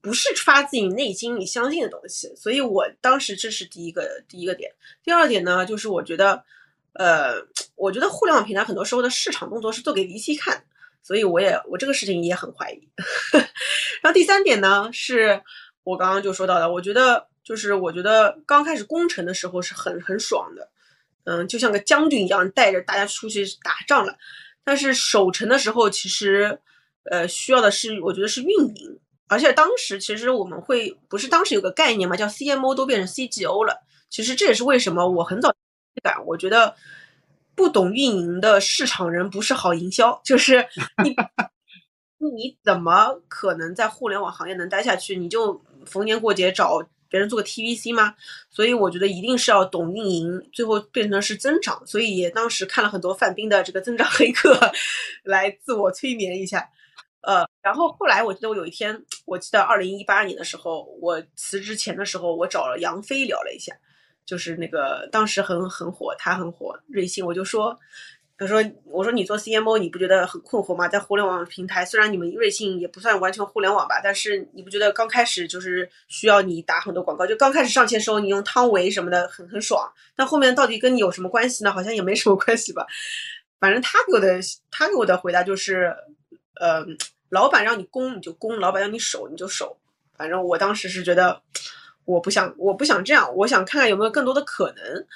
不是发自你内心你相信的东西。所以我当时这是第一个第一个点。第二点呢，就是我觉得，呃，我觉得互联网平台很多时候的市场动作是做给 VC 看。所以我也我这个事情也很怀疑。然后第三点呢，是我刚刚就说到的，我觉得就是我觉得刚开始攻城的时候是很很爽的，嗯，就像个将军一样带着大家出去打仗了。但是守城的时候，其实呃需要的是我觉得是运营，而且当时其实我们会不是当时有个概念嘛，叫 CMO 都变成 CGO 了。其实这也是为什么我很早感，我觉得。不懂运营的市场人不是好营销，就是你，你怎么可能在互联网行业能待下去？你就逢年过节找别人做个 TVC 吗？所以我觉得一定是要懂运营，最后变成是增长。所以也当时看了很多范冰的这个增长黑客，来自我催眠一下。呃，然后后来我记得我有一天，我记得二零一八年的时候，我辞职前的时候，我找了杨飞聊了一下。就是那个当时很很火，他很火，瑞幸。我就说，他说，我说你做 CMO，你不觉得很困惑吗？在互联网平台，虽然你们瑞幸也不算完全互联网吧，但是你不觉得刚开始就是需要你打很多广告？就刚开始上线时候，你用汤唯什么的很很爽，但后面到底跟你有什么关系呢？好像也没什么关系吧。反正他给我的他给我的回答就是，呃，老板让你攻你就攻，老板让你守你就守。反正我当时是觉得。我不想，我不想这样，我想看看有没有更多的可能，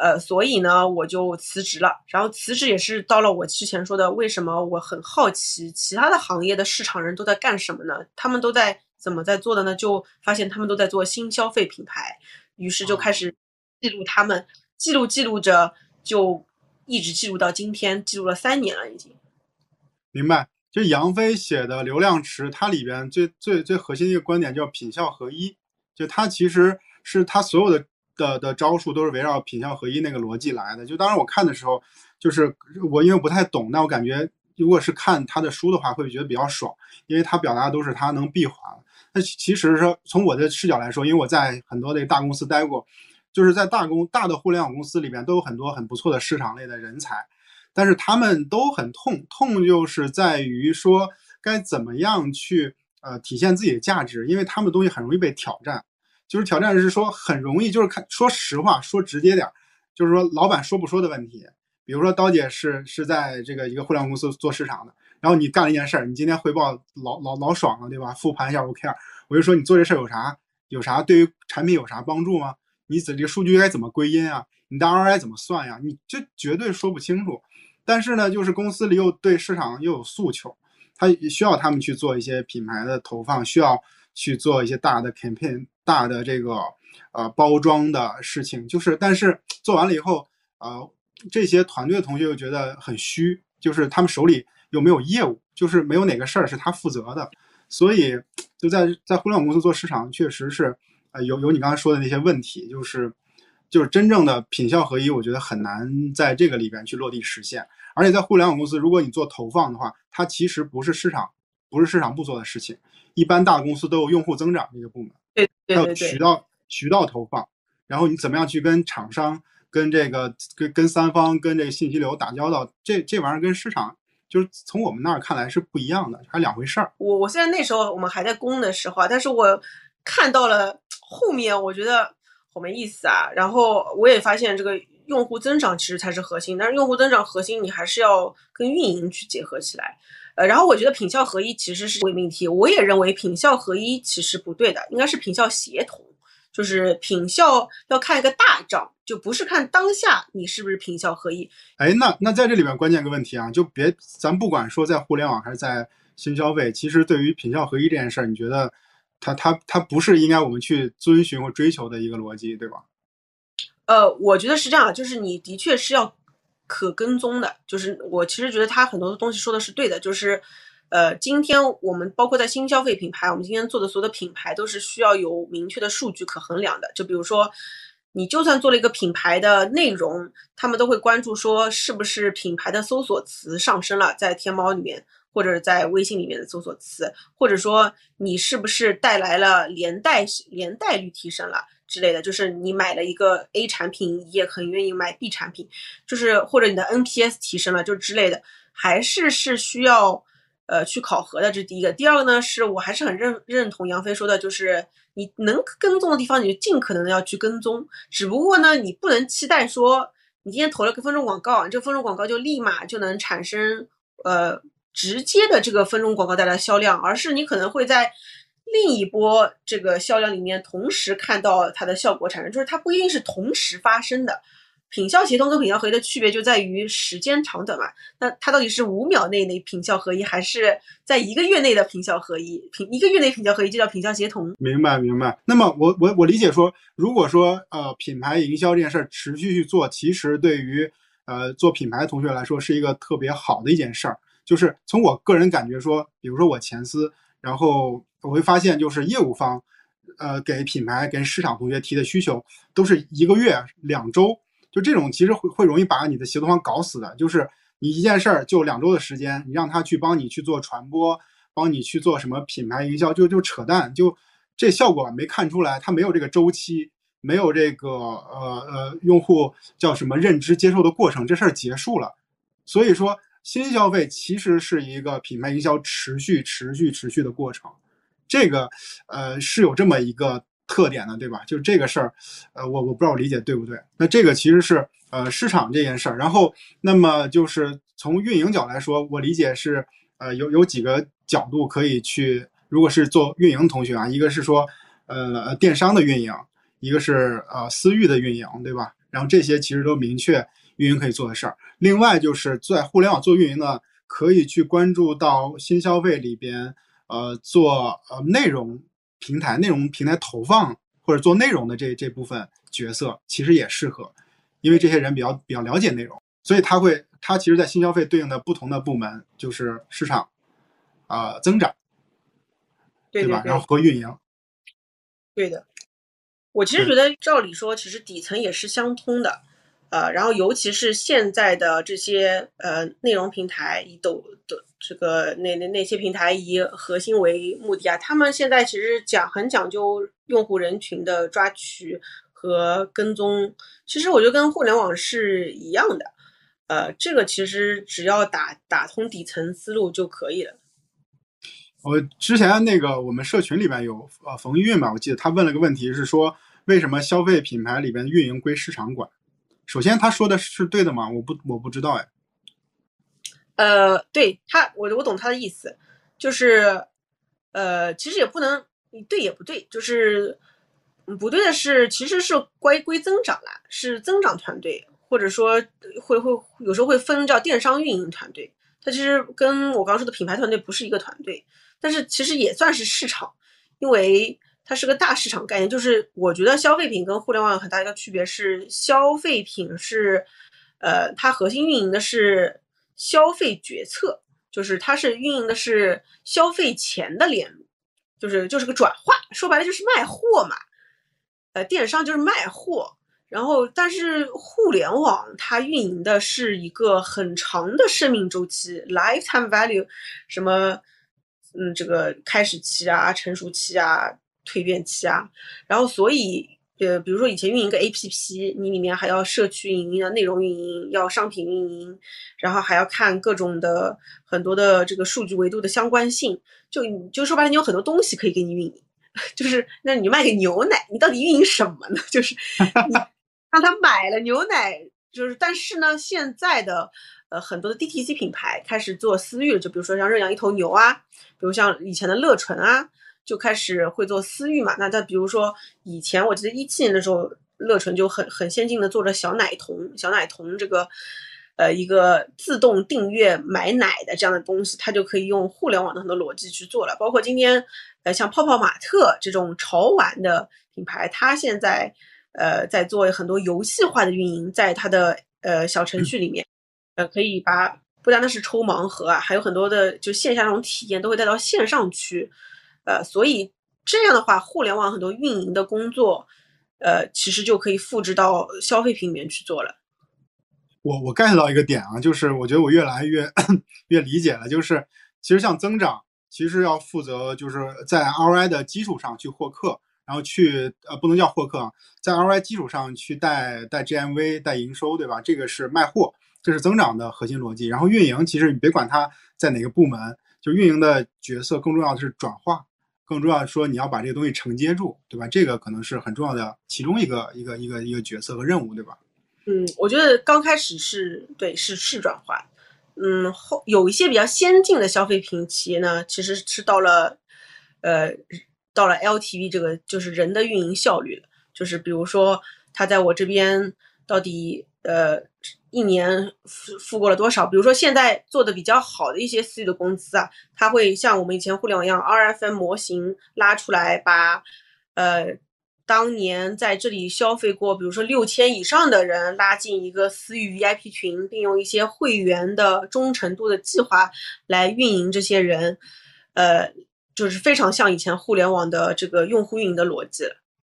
呃，所以呢，我就辞职了。然后辞职也是到了我之前说的，为什么我很好奇其他的行业的市场人都在干什么呢？他们都在怎么在做的呢？就发现他们都在做新消费品牌，于是就开始记录他们，记录记录着，就一直记录到今天，记录了三年了已经。明白。就杨飞写的《流量池》，它里边最最最核心的一个观点叫品效合一。就他其实是他所有的的的招数都是围绕品效合一那个逻辑来的。就当时我看的时候，就是我因为不太懂，但我感觉如果是看他的书的话，会觉得比较爽，因为他表达的都是他能闭环。那其实说从我的视角来说，因为我在很多的大公司待过，就是在大公大的互联网公司里边都有很多很不错的市场类的人才，但是他们都很痛，痛就是在于说该怎么样去。呃，体现自己的价值，因为他们的东西很容易被挑战。就是挑战是说很容易，就是看说实话，说直接点，就是说老板说不说的问题。比如说刀姐是是在这个一个互联网公司做市场的，然后你干了一件事儿，你今天汇报老老老爽了，对吧？复盘一下 OKR，我就说你做这事儿有啥有啥对于产品有啥帮助吗？你这个数据该怎么归因啊？你的 ROI 怎么算呀？你这绝对说不清楚。但是呢，就是公司里又对市场又有诉求。他需要他们去做一些品牌的投放，需要去做一些大的 campaign、大的这个呃包装的事情。就是，但是做完了以后，呃，这些团队的同学又觉得很虚，就是他们手里又没有业务，就是没有哪个事儿是他负责的。所以，就在在互联网公司做市场，确实是呃有有你刚才说的那些问题，就是就是真正的品效合一，我觉得很难在这个里边去落地实现。而且在互联网公司，如果你做投放的话，它其实不是市场不是市场部做的事情，一般大公司都有用户增长这个部门，对对对对，有渠道渠道投放，然后你怎么样去跟厂商、跟这个跟跟三方、跟这个信息流打交道，这这玩意儿跟市场就是从我们那儿看来是不一样的，还两回事儿。我我虽然那时候我们还在攻的时候啊，但是我看到了后面，我觉得好没意思啊。然后我也发现这个用户增长其实才是核心，但是用户增长核心你还是要跟运营去结合起来。呃，然后我觉得品效合一其实是伪命题，我也认为品效合一其实不对的，应该是品效协同。就是品效要看一个大账，就不是看当下你是不是品效合一。哎，那那在这里边关键个问题啊，就别咱不管说在互联网还是在新消费，其实对于品效合一这件事儿，你觉得它它它不是应该我们去遵循或追求的一个逻辑，对吧？呃，我觉得是这样，就是你的确是要可跟踪的。就是我其实觉得他很多的东西说的是对的，就是呃，今天我们包括在新消费品牌，我们今天做的所有的品牌都是需要有明确的数据可衡量的。就比如说，你就算做了一个品牌的内容，他们都会关注说是不是品牌的搜索词上升了，在天猫里面或者在微信里面的搜索词，或者说你是不是带来了连带连带率提升了。之类的，就是你买了一个 A 产品，你也很愿意买 B 产品，就是或者你的 NPS 提升了，就之类的，还是是需要呃去考核的。这是第一个。第二个呢，是我还是很认认同杨飞说的，就是你能跟踪的地方，你就尽可能的要去跟踪。只不过呢，你不能期待说你今天投了个分众广告，你这个分众广告就立马就能产生呃直接的这个分众广告带来销量，而是你可能会在。另一波这个销量里面，同时看到它的效果产生，就是它不一定是同时发生的。品效协同跟品效合一的区别就在于时间长短嘛。那它到底是五秒内的品效合一，还是在一个月内的品效合一？品一个月内品效合一就叫品效协同。明白明白。那么我我我理解说，如果说呃品牌营销这件事儿持续去做，其实对于呃做品牌的同学来说是一个特别好的一件事儿。就是从我个人感觉说，比如说我前司，然后。我会发现，就是业务方，呃，给品牌跟市场同学提的需求，都是一个月、两周，就这种其实会会容易把你的协同方搞死的。就是你一件事儿就两周的时间，你让他去帮你去做传播，帮你去做什么品牌营销，就就扯淡，就这效果没看出来，他没有这个周期，没有这个呃呃用户叫什么认知接受的过程，这事儿结束了。所以说，新消费其实是一个品牌营销持续、持续、持续的过程。这个，呃，是有这么一个特点的，对吧？就这个事儿，呃，我我不知道我理解对不对。那这个其实是呃市场这件事儿，然后那么就是从运营角来说，我理解是呃有有几个角度可以去，如果是做运营同学啊，一个是说呃电商的运营，一个是呃私域的运营，对吧？然后这些其实都明确运营可以做的事儿。另外就是在互联网做运营呢，可以去关注到新消费里边。呃，做呃内容平台、内容平台投放或者做内容的这这部分角色，其实也适合，因为这些人比较比较了解内容，所以他会他其实，在新消费对应的不同的部门就是市场，啊增长，对吧？然后和运营，对的。我其实觉得，照理说，其实底层也是相通的。呃，然后尤其是现在的这些呃内容平台以抖抖这个那那那些平台以核心为目的啊，他们现在其实讲很讲究用户人群的抓取和跟踪，其实我觉得跟互联网是一样的，呃，这个其实只要打打通底层思路就可以了。我之前那个我们社群里边有呃冯玉嘛，我记得他问了个问题是说，为什么消费品牌里边运营归市场管？首先，他说的是对的吗？我不，我不知道哎。呃，对他，我我懂他的意思，就是，呃，其实也不能对也不对，就是不对的是，其实是归归增长啦，是增长团队，或者说会会有时候会分叫电商运营团队，它其实跟我刚说的品牌团队不是一个团队，但是其实也算是市场，因为。它是个大市场概念，就是我觉得消费品跟互联网有很大一个区别是，消费品是，呃，它核心运营的是消费决策，就是它是运营的是消费前的链路，就是就是个转化，说白了就是卖货嘛。呃，电商就是卖货，然后但是互联网它运营的是一个很长的生命周期，lifetime value，什么，嗯，这个开始期啊、成熟期啊、蜕变期啊，然后所以。呃，比如说以前运营个 APP，你里面还要社区运营、要内容运营、要商品运营，然后还要看各种的很多的这个数据维度的相关性。就就说白了，你有很多东西可以给你运营。就是那你卖个牛奶，你到底运营什么呢？就是 让他买了牛奶，就是但是呢，现在的呃很多的 DTC 品牌开始做私域了，就比如说像认养一头牛啊，比如像以前的乐纯啊。就开始会做私域嘛？那再比如说，以前我记得一七年的时候，乐纯就很很先进的做着小奶童、小奶童这个，呃，一个自动订阅买奶的这样的东西，它就可以用互联网的很多逻辑去做了。包括今天，呃，像泡泡玛特这种潮玩的品牌，它现在呃在做很多游戏化的运营，在它的呃小程序里面，呃，可以把不单单是抽盲盒啊，还有很多的就线下那种体验都会带到线上去。呃，所以这样的话，互联网很多运营的工作，呃，其实就可以复制到消费品里面去做了。我我 get 到一个点啊，就是我觉得我越来越 越理解了，就是其实像增长，其实要负责就是在 ROI 的基础上去获客，然后去呃不能叫获客，在 ROI 基础上去带带 GMV 带营收，对吧？这个是卖货，这是增长的核心逻辑。然后运营，其实你别管它在哪个部门，就运营的角色更重要的是转化。更重要说，你要把这个东西承接住，对吧？这个可能是很重要的其中一个一个一个一个角色和任务，对吧？嗯，我觉得刚开始是对，是是转化。嗯，后有一些比较先进的消费品企业呢，其实是到了呃到了 LTV 这个就是人的运营效率，就是比如说他在我这边到底呃。一年付付过了多少？比如说现在做的比较好的一些私域的公司啊，它会像我们以前互联网一样，RFM 模型拉出来，把呃当年在这里消费过，比如说六千以上的人拉进一个私域 VIP 群，并用一些会员的忠诚度的计划来运营这些人，呃，就是非常像以前互联网的这个用户运营的逻辑。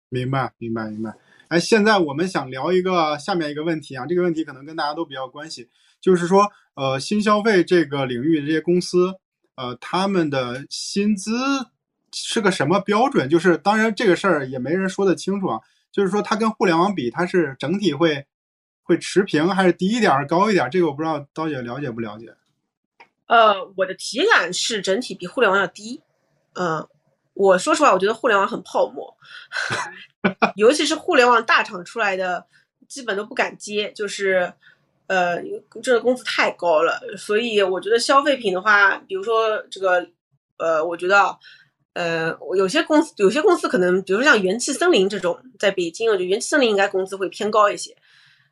明白，明白，明白。哎，现在我们想聊一个下面一个问题啊，这个问题可能跟大家都比较关系，就是说，呃，新消费这个领域的这些公司，呃，他们的薪资是个什么标准？就是当然这个事儿也没人说得清楚啊，就是说它跟互联网比，它是整体会会持平，还是低一点儿、高一点儿？这个我不知道刀姐了解不了解？呃，我的体感是整体比互联网要低，嗯。我说实话，我觉得互联网很泡沫，尤其是互联网大厂出来的，基本都不敢接，就是，呃，这个工资太高了。所以我觉得消费品的话，比如说这个，呃，我觉得，呃，有些公司有些公司可能，比如说像元气森林这种，在北京，我觉得元气森林应该工资会偏高一些。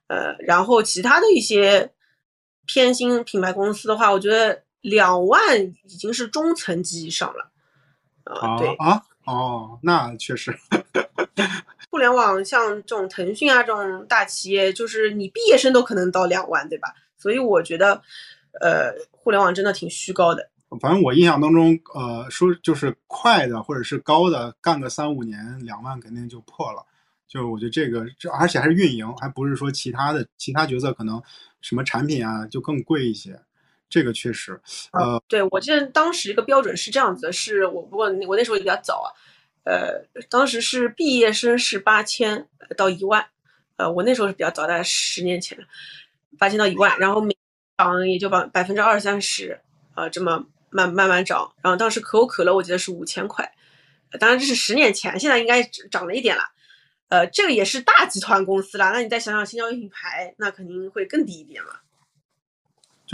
呃，然后其他的一些偏新品牌公司的话，我觉得两万已经是中层级以上了。啊，对啊，哦，那确实，互联网像这种腾讯啊这种大企业，就是你毕业生都可能到两万，对吧？所以我觉得，呃，互联网真的挺虚高的。反正我印象当中，呃，说就是快的或者是高的，干个三五年，两万肯定就破了。就我觉得这个，这而且还是运营，还不是说其他的其他角色，可能什么产品啊就更贵一些。这个确实，呃，对我记得当时一个标准是这样子的，是我不过我那时候也比较早啊，呃，当时是毕业生是八千到一万，呃，我那时候是比较早，大概十年前，八千到一万，然后每涨也就百百分之二三十，啊，这么慢慢慢涨，然后当时可口可乐我记得是五千块，当然这是十年前，现在应该涨了一点了，呃，这个也是大集团公司啦，那你再想想新消费品牌，那肯定会更低一点嘛。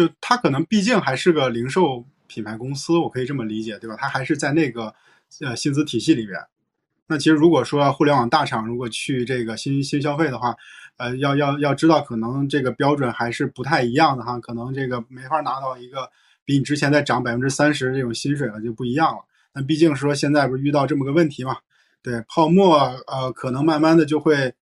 就它可能毕竟还是个零售品牌公司，我可以这么理解，对吧？它还是在那个呃薪资体系里边。那其实如果说互联网大厂如果去这个新新消费的话，呃，要要要知道，可能这个标准还是不太一样的哈，可能这个没法拿到一个比你之前再涨百分之三十这种薪水了，就不一样了。那毕竟说现在不是遇到这么个问题嘛？对，泡沫呃，可能慢慢的就会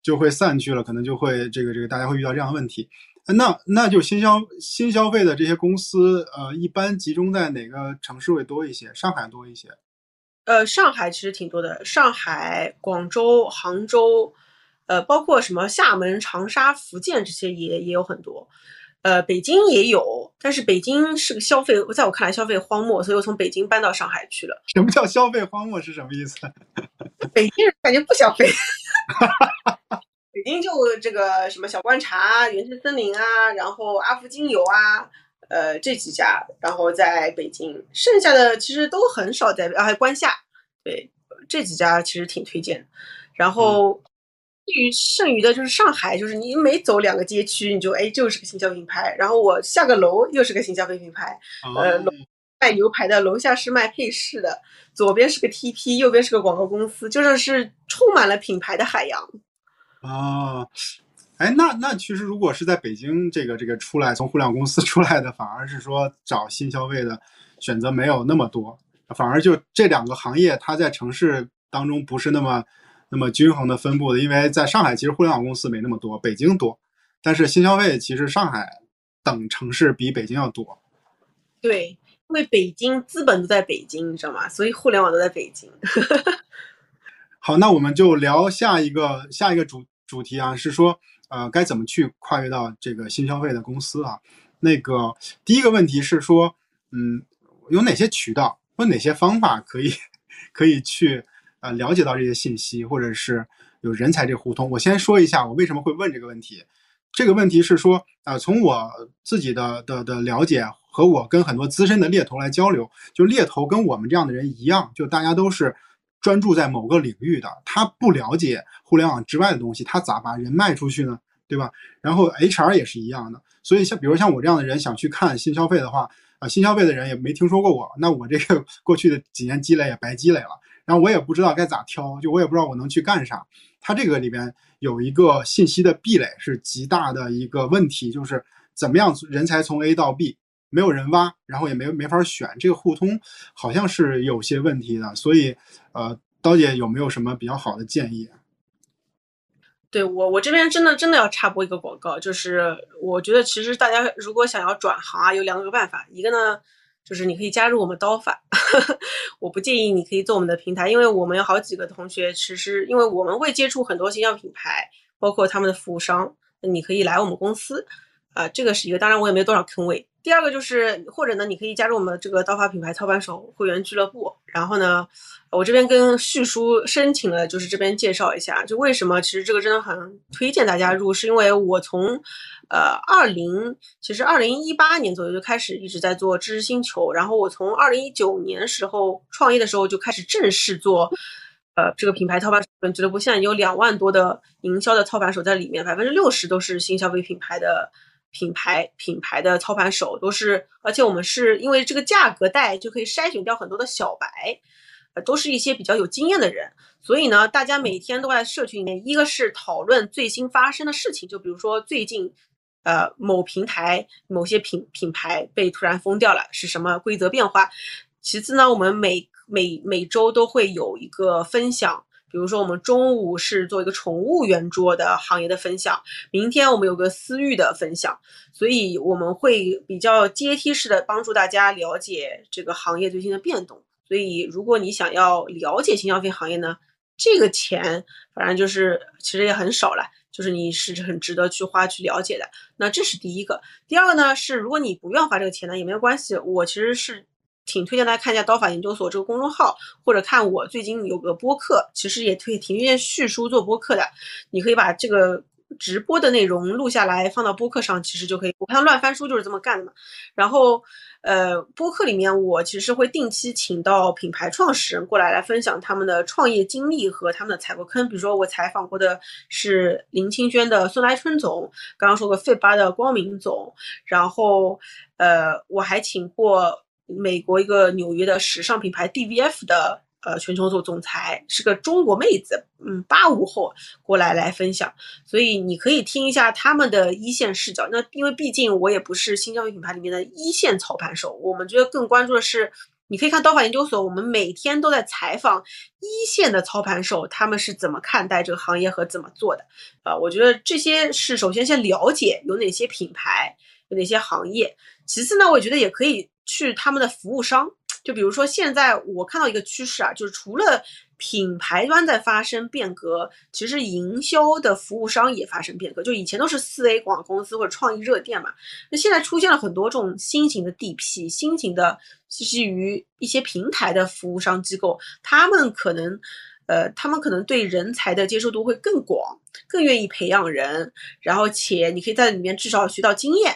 就会散去了，可能就会这个这个大家会遇到这样的问题。那那就新消新消费的这些公司，呃，一般集中在哪个城市会多一些？上海多一些。呃，上海其实挺多的，上海、广州、杭州，呃，包括什么厦门、长沙、福建这些也也有很多。呃，北京也有，但是北京是个消费，在我看来消费荒漠，所以我从北京搬到上海去了。什么叫消费荒漠是什么意思？北京人感觉不消费。北京就这个什么小观察、原生森林啊，然后阿芙精油啊，呃这几家，然后在北京，剩下的其实都很少在，啊还有关下，对这几家其实挺推荐。然后。至于剩余的，就是上海，就是你每走两个街区，你就哎，就是个新消费品牌。然后我下个楼又是个新消费品牌，呃，卖牛排的，楼下是卖配饰的，左边是个 TP，右边是个广告公司，就是是充满了品牌的海洋。啊，哎，那那其实如果是在北京这个这个出来从互联网公司 出来的，反而是说找新消费的选择没有那么多，反而就这两个行业，它在城市当中不是那么。那么均衡的分布的，因为在上海其实互联网公司没那么多，北京多，但是新消费其实上海等城市比北京要多。对，因为北京资本都在北京，你知道吗？所以互联网都在北京。好，那我们就聊下一个下一个主主题啊，是说呃该怎么去跨越到这个新消费的公司啊？那个第一个问题是说，嗯，有哪些渠道或哪些方法可以可以去？呃，了解到这些信息，或者是有人才这互通。我先说一下，我为什么会问这个问题。这个问题是说，呃，从我自己的的的了解和我跟很多资深的猎头来交流，就猎头跟我们这样的人一样，就大家都是专注在某个领域的，他不了解互联网之外的东西，他咋把人卖出去呢？对吧？然后 HR 也是一样的，所以像比如像我这样的人想去看新消费的话，啊，新消费的人也没听说过我，那我这个 过去的几年积累也白积累了。然后我也不知道该咋挑，就我也不知道我能去干啥。它这个里边有一个信息的壁垒是极大的一个问题，就是怎么样人才从 A 到 B 没有人挖，然后也没没法选，这个互通好像是有些问题的。所以，呃，刀姐有没有什么比较好的建议？对我，我这边真的真的要插播一个广告，就是我觉得其实大家如果想要转行啊，有两个办法，一个呢。就是你可以加入我们刀法，我不建议你可以做我们的平台，因为我们有好几个同学，其实因为我们会接触很多新药品牌，包括他们的服务商，你可以来我们公司，啊，这个是一个，当然我也没有多少坑位。第二个就是，或者呢，你可以加入我们这个刀法品牌操盘手会员俱乐部。然后呢，我这边跟旭叔申请了，就是这边介绍一下，就为什么其实这个真的很推荐大家入，是因为我从，呃，二零其实二零一八年左右就开始一直在做知识星球，然后我从二零一九年时候创业的时候就开始正式做，呃，这个品牌操盘手俱乐部，现在有两万多的营销的操盘手在里面，百分之六十都是新消费品牌的。品牌品牌的操盘手都是，而且我们是因为这个价格带就可以筛选掉很多的小白，呃，都是一些比较有经验的人，所以呢，大家每天都在社群里面，一个是讨论最新发生的事情，就比如说最近，呃，某平台某些品品牌被突然封掉了，是什么规则变化？其次呢，我们每每每周都会有一个分享。比如说，我们中午是做一个宠物圆桌的行业的分享，明天我们有个私域的分享，所以我们会比较阶梯式的帮助大家了解这个行业最新的变动。所以，如果你想要了解新消费行业呢，这个钱反正就是其实也很少了，就是你是很值得去花去了解的。那这是第一个，第二个呢是，如果你不愿花这个钱呢，也没有关系，我其实是。挺推荐大家看一下刀法研究所这个公众号，或者看我最近有个播客，其实也推挺推荐叙书做播客的。你可以把这个直播的内容录下来放到播客上，其实就可以。我看乱翻书就是这么干的嘛。然后，呃，播客里面我其实会定期请到品牌创始人过来来分享他们的创业经历和他们的踩过坑。比如说我采访过的是林清轩的孙来春总，刚刚说过费巴的光明总，然后呃我还请过。美国一个纽约的时尚品牌 DVF 的呃全球总总裁是个中国妹子，嗯，八五后过来来分享，所以你可以听一下他们的一线视角。那因为毕竟我也不是新消费品牌里面的一线操盘手，我们觉得更关注的是，你可以看刀法研究所，我们每天都在采访一线的操盘手，他们是怎么看待这个行业和怎么做的。啊，我觉得这些是首先先了解有哪些品牌，有哪些行业，其次呢，我觉得也可以。去他们的服务商，就比如说现在我看到一个趋势啊，就是除了品牌端在发生变革，其实营销的服务商也发生变革。就以前都是四 A 广告公司或者创意热店嘛，那现在出现了很多这种新型的 DP，新型的基于一些平台的服务商机构，他们可能。呃，他们可能对人才的接受度会更广，更愿意培养人，然后且你可以在里面至少学到经验。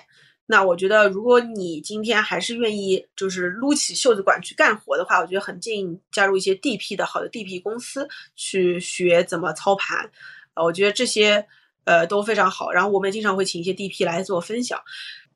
那我觉得，如果你今天还是愿意就是撸起袖子管去干活的话，我觉得很建议你加入一些 DP 的好的 DP 公司去学怎么操盘。呃，我觉得这些呃都非常好。然后我们经常会请一些 DP 来做分享。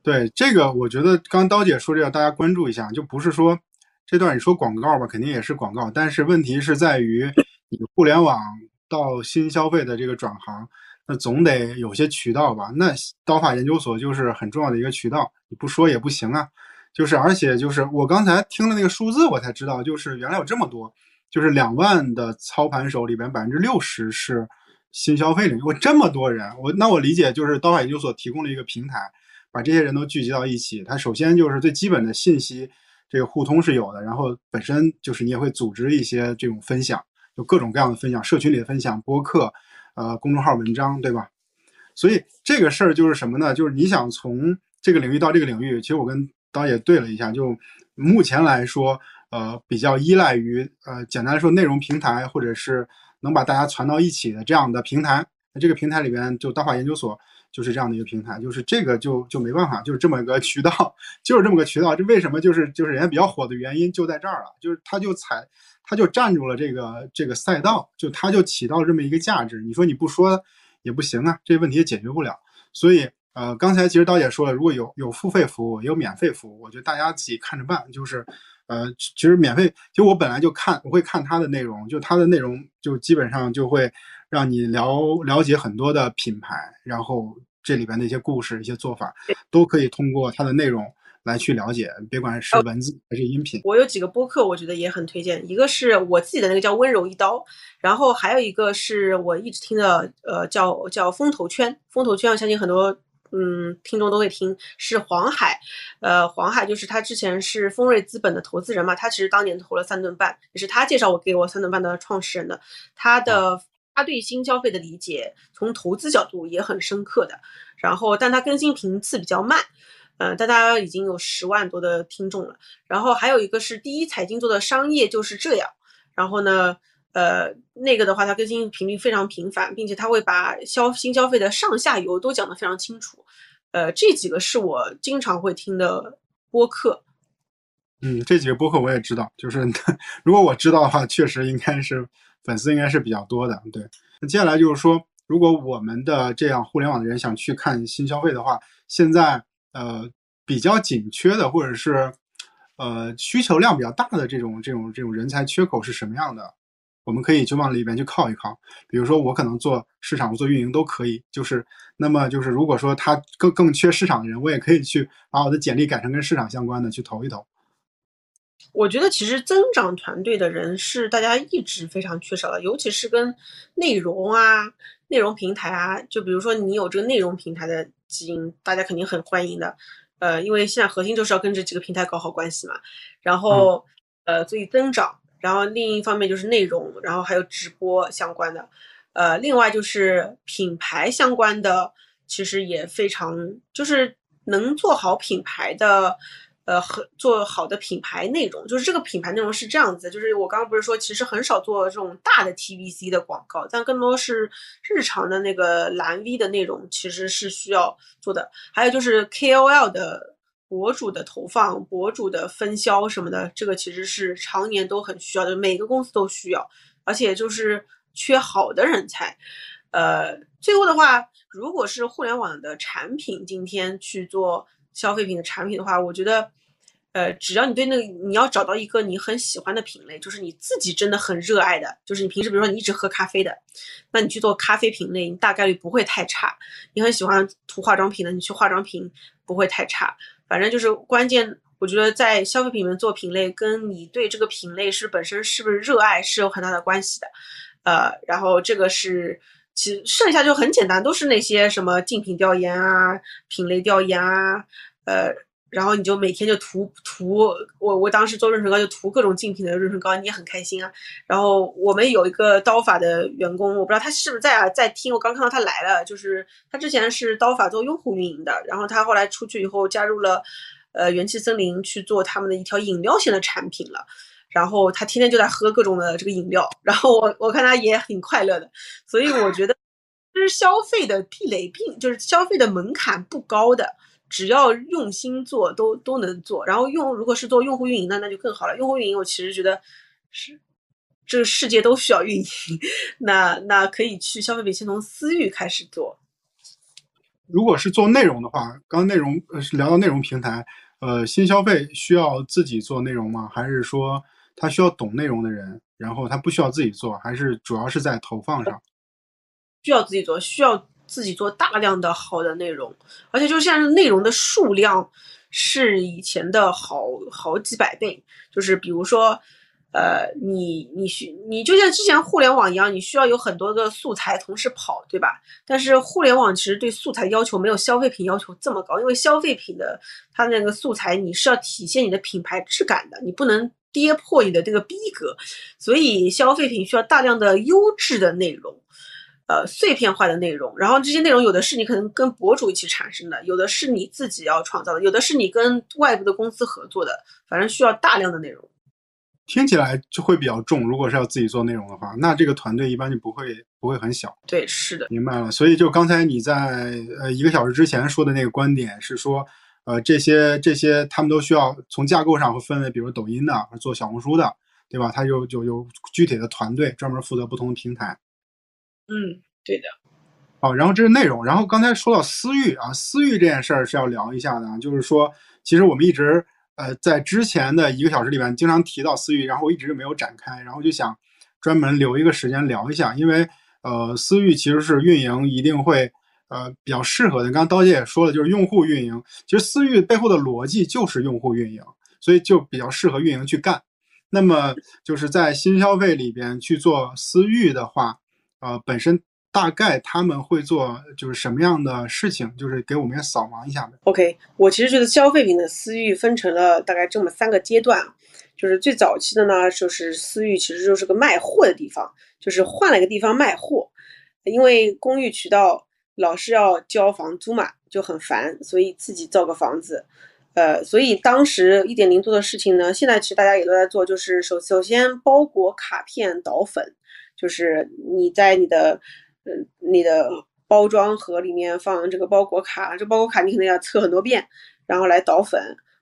对这个，我觉得刚刀姐说这个，大家关注一下，就不是说这段你说广告吧，肯定也是广告，但是问题是在于你。互联网到新消费的这个转行，那总得有些渠道吧？那刀法研究所就是很重要的一个渠道，你不说也不行啊。就是而且就是我刚才听了那个数字，我才知道，就是原来有这么多，就是两万的操盘手里边百分之六十是新消费领域。我这么多人，我那我理解就是刀法研究所提供了一个平台，把这些人都聚集到一起。它首先就是最基本的信息这个互通是有的，然后本身就是你也会组织一些这种分享。就各种各样的分享，社群里的分享、播客，呃，公众号文章，对吧？所以这个事儿就是什么呢？就是你想从这个领域到这个领域，其实我跟导演对了一下，就目前来说，呃，比较依赖于呃，简单来说，内容平台或者是能把大家传到一起的这样的平台。那这个平台里边，就大话研究所就是这样的一个平台，就是这个就就没办法，就是这么一个渠道，就是这么个渠道。这为什么就是就是人家比较火的原因就在这儿了，就是他就采。他就占住了这个这个赛道，就他就起到这么一个价值。你说你不说也不行啊，这问题也解决不了。所以，呃，刚才其实刀姐说了，如果有有付费服务，也有免费服务，我觉得大家自己看着办。就是，呃，其实免费，就我本来就看，我会看它的内容，就它的内容就基本上就会让你了了解很多的品牌，然后这里边的一些故事、一些做法，都可以通过它的内容。来去了解，别管是文字还是音频。我有几个播客，我觉得也很推荐。一个是我自己的那个叫温柔一刀，然后还有一个是我一直听的，呃，叫叫风投圈。风投圈，我相信很多嗯听众都会听，是黄海。呃，黄海就是他之前是丰瑞资本的投资人嘛，他其实当年投了三顿半，也是他介绍我给我三顿半的创始人的。他的他对新消费的理解，从投资角度也很深刻的。然后，但他更新频次比较慢。嗯，大家已经有十万多的听众了。然后还有一个是第一财经做的商业就是这样。然后呢，呃，那个的话，它更新频率非常频繁，并且它会把消新消费的上下游都讲得非常清楚。呃，这几个是我经常会听的播客。嗯，这几个播客我也知道，就是 如果我知道的话，确实应该是粉丝应该是比较多的。对，那接下来就是说，如果我们的这样互联网的人想去看新消费的话，现在。呃，比较紧缺的，或者是呃需求量比较大的这种这种这种人才缺口是什么样的？我们可以就往里边去靠一靠。比如说，我可能做市场、做运营都可以。就是那么就是，如果说他更更缺市场的人，我也可以去把我的简历改成跟市场相关的去投一投。我觉得其实增长团队的人是大家一直非常缺少的，尤其是跟内容啊、内容平台啊，就比如说你有这个内容平台的。基因大家肯定很欢迎的，呃，因为现在核心就是要跟这几个平台搞好关系嘛。然后，呃，所以增长，然后另一方面就是内容，然后还有直播相关的，呃，另外就是品牌相关的，其实也非常就是能做好品牌的。呃，很做好的品牌内容，就是这个品牌内容是这样子，就是我刚刚不是说，其实很少做这种大的 TVC 的广告，但更多是日常的那个蓝 V 的内容，其实是需要做的。还有就是 KOL 的博主的投放、博主的分销什么的，这个其实是常年都很需要的，每个公司都需要，而且就是缺好的人才。呃，最后的话，如果是互联网的产品，今天去做。消费品的产品的话，我觉得，呃，只要你对那个，你要找到一个你很喜欢的品类，就是你自己真的很热爱的，就是你平时比如说你一直喝咖啡的，那你去做咖啡品类，你大概率不会太差。你很喜欢涂化妆品的，你去化妆品不会太差。反正就是关键，我觉得在消费品里面做品类，跟你对这个品类是本身是不是热爱是有很大的关系的。呃，然后这个是。其实剩下就很简单，都是那些什么竞品调研啊、品类调研啊，呃，然后你就每天就涂涂，我我当时做润唇膏就涂各种竞品的润唇膏，你也很开心啊。然后我们有一个刀法的员工，我不知道他是不是在啊，在听。我刚看到他来了，就是他之前是刀法做用户运营的，然后他后来出去以后加入了呃元气森林去做他们的一条饮料线的产品了。然后他天天就在喝各种的这个饮料，然后我我看他也挺快乐的，所以我觉得就是消费的壁垒并就是消费的门槛不高的。只要用心做，都都能做。然后用，如果是做用户运营的，那就更好了。用户运营，我其实觉得是这个世界都需要运营。那那可以去消费品先从私域开始做。如果是做内容的话，刚内容呃是聊到内容平台，呃，新消费需要自己做内容吗？还是说他需要懂内容的人，然后他不需要自己做？还是主要是在投放上？需要自己做，需要。自己做大量的好的内容，而且就现在内容的数量是以前的好好几百倍。就是比如说，呃，你你需你就像之前互联网一样，你需要有很多个素材同时跑，对吧？但是互联网其实对素材要求没有消费品要求这么高，因为消费品的它那个素材你是要体现你的品牌质感的，你不能跌破你的这个逼格，所以消费品需要大量的优质的内容。呃，碎片化的内容，然后这些内容有的是你可能跟博主一起产生的，有的是你自己要创造的，有的是你跟外部的公司合作的，反正需要大量的内容。听起来就会比较重，如果是要自己做内容的话，那这个团队一般就不会不会很小。对，是的，明白了。所以就刚才你在呃一个小时之前说的那个观点是说，呃这些这些他们都需要从架构上会分为，比如抖音的做小红书的，对吧？它有有有具体的团队专门负责不同的平台。嗯，对的。好，然后这是内容，然后刚才说到私域啊，私域这件事儿是要聊一下的，就是说，其实我们一直呃在之前的一个小时里边经常提到私域，然后我一直没有展开，然后就想专门留一个时间聊一下，因为呃私域其实是运营一定会呃比较适合的。刚刚刀姐也说了，就是用户运营，其实私域背后的逻辑就是用户运营，所以就比较适合运营去干。那么就是在新消费里边去做私域的话。呃，本身大概他们会做就是什么样的事情，就是给我们也扫盲一下呗。OK，我其实觉得消费品的私域分成了大概这么三个阶段，就是最早期的呢，就是私域其实就是个卖货的地方，就是换了个地方卖货，因为公寓渠道老是要交房租嘛，就很烦，所以自己造个房子。呃，所以当时一点零做的事情呢，现在其实大家也都在做，就是首首先包裹卡片导粉。就是你在你的，嗯，你的包装盒里面放这个包裹卡，这包裹卡你可能要测很多遍，然后来导粉，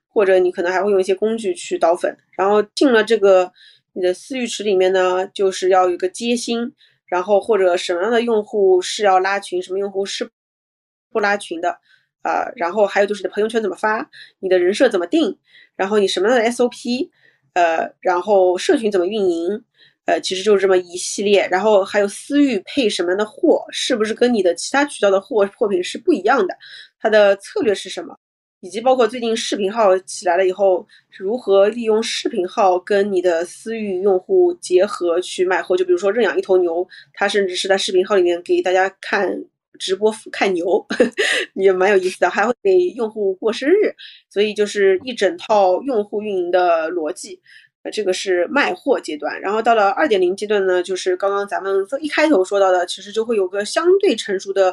或者你可能还会用一些工具去导粉。然后进了这个你的私域池里面呢，就是要有一个接心，然后或者什么样的用户是要拉群，什么用户是不拉群的啊？然后还有就是你的朋友圈怎么发，你的人设怎么定，然后你什么样的 SOP，呃，然后社群怎么运营。呃，其实就是这么一系列，然后还有私域配什么样的货，是不是跟你的其他渠道的货货品是不一样的？它的策略是什么？以及包括最近视频号起来了以后，如何利用视频号跟你的私域用户结合去卖货？就比如说认养一头牛，他甚至是在视频号里面给大家看直播看牛，也蛮有意思的，还会给用户过生日，所以就是一整套用户运营的逻辑。呃，这个是卖货阶段，然后到了二点零阶段呢，就是刚刚咱们一开头说到的，其实就会有个相对成熟的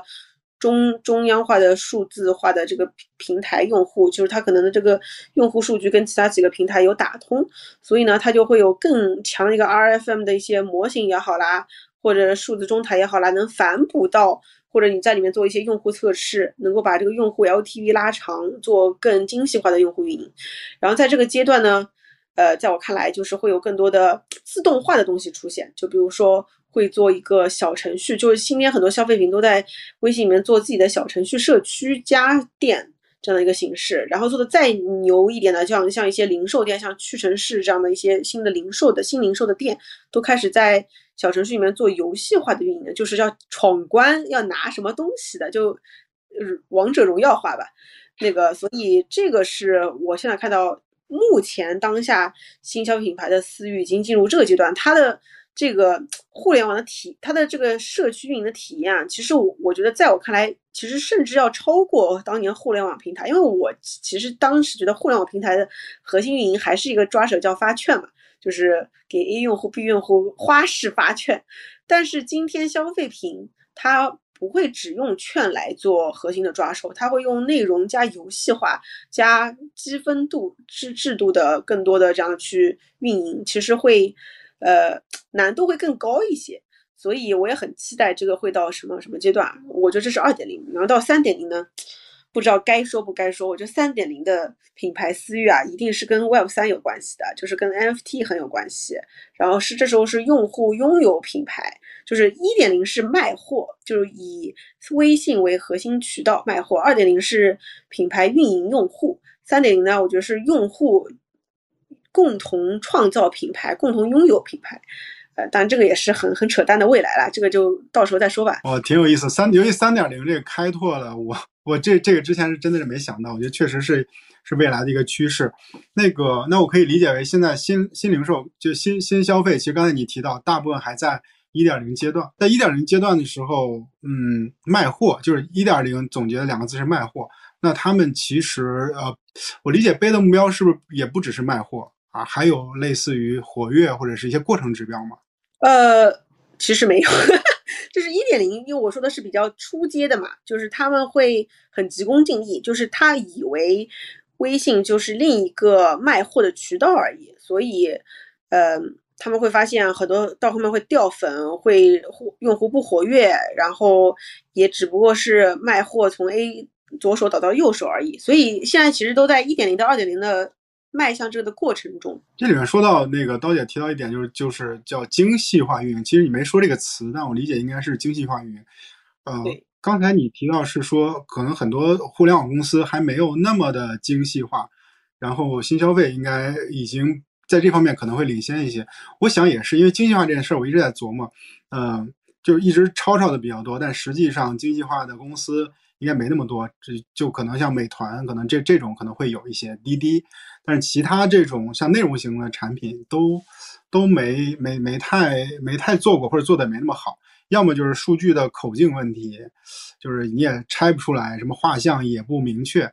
中中央化的数字化的这个平台用户，就是它可能的这个用户数据跟其他几个平台有打通，所以呢，它就会有更强的一个 RFM 的一些模型也好啦，或者数字中台也好啦，能反哺到或者你在里面做一些用户测试，能够把这个用户 LTV 拉长，做更精细化的用户运营，然后在这个阶段呢。呃，在我看来，就是会有更多的自动化的东西出现，就比如说会做一个小程序，就是今天很多消费品都在微信里面做自己的小程序社区加店这样的一个形式，然后做的再牛一点的，像像一些零售店，像屈臣氏这样的一些新的零售的新零售的店，都开始在小程序里面做游戏化的运营，就是要闯关要拿什么东西的，就王者荣耀化吧，那个，所以这个是我现在看到。目前当下，新消费品牌的私域已经进入这个阶段，它的这个互联网的体，它的这个社区运营的体验啊，其实我我觉得在我看来，其其实甚至要超过当年互联网平台，因为我其实当时觉得互联网平台的核心运营还是一个抓手叫发券嘛，就是给 A 用户、B 用户花式发券。但是今天消费品它不会只用券来做核心的抓手，它会用内容加游戏化加积分度制制度的更多的这样去运营，其实会呃难度会更高一些。所以我也很期待这个会到什么什么阶段。我觉得这是二点零，然后到三点零呢，不知道该说不该说。我觉得三点零的品牌私域啊，一定是跟 Web 三有关系的，就是跟 NFT 很有关系。然后是这时候是用户拥有品牌，就是一点零是卖货，就是以微信为核心渠道卖货；二点零是品牌运营用户；三点零呢，我觉得是用户共同创造品牌，共同拥有品牌。呃当然，这个也是很很扯淡的未来了，这个就到时候再说吧。哦，挺有意思。三，尤其三点零这个开拓了我，我这这个之前是真的是没想到，我觉得确实是是未来的一个趋势。那个，那我可以理解为现在新新零售就新新消费，其实刚才你提到大部分还在一点零阶段，在一点零阶段的时候，嗯，卖货就是一点零总结的两个字是卖货。那他们其实呃，我理解背的目标是不是也不只是卖货啊？还有类似于活跃或者是一些过程指标吗？呃，其实没有，就是一点零，因为我说的是比较初阶的嘛，就是他们会很急功近利，就是他以为微信就是另一个卖货的渠道而已，所以，呃，他们会发现很多到后面会掉粉，会用户不活跃，然后也只不过是卖货从 A 左手导到右手而已，所以现在其实都在一点零到二点零的。迈向这个的过程中，这里面说到那个刀姐提到一点，就是就是叫精细化运营。其实你没说这个词，但我理解应该是精细化运营。呃，刚才你提到是说，可能很多互联网公司还没有那么的精细化，然后新消费应该已经在这方面可能会领先一些。我想也是，因为精细化这件事儿，我一直在琢磨，嗯，就一直吵吵的比较多，但实际上精细化的公司。应该没那么多，这就可能像美团，可能这这种可能会有一些滴滴，但是其他这种像内容型的产品都都没没没太没太做过，或者做的没那么好。要么就是数据的口径问题，就是你也拆不出来，什么画像也不明确，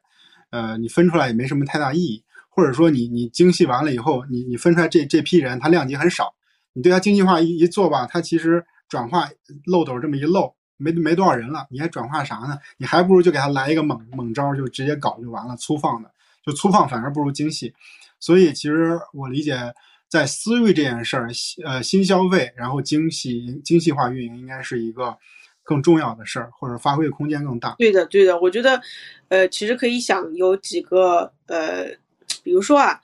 呃，你分出来也没什么太大意义。或者说你你精细完了以后，你你分出来这这批人他量级很少，你对他精细化一一做吧，他其实转化漏斗这么一漏。没没多少人了，你还转化啥呢？你还不如就给他来一个猛猛招，就直接搞就完了。粗放的，就粗放反而不如精细。所以其实我理解，在私域这件事儿，呃，新消费，然后精细精细化运营应该是一个更重要的事儿，或者发挥空间更大。对的，对的，我觉得，呃，其实可以想有几个，呃，比如说啊。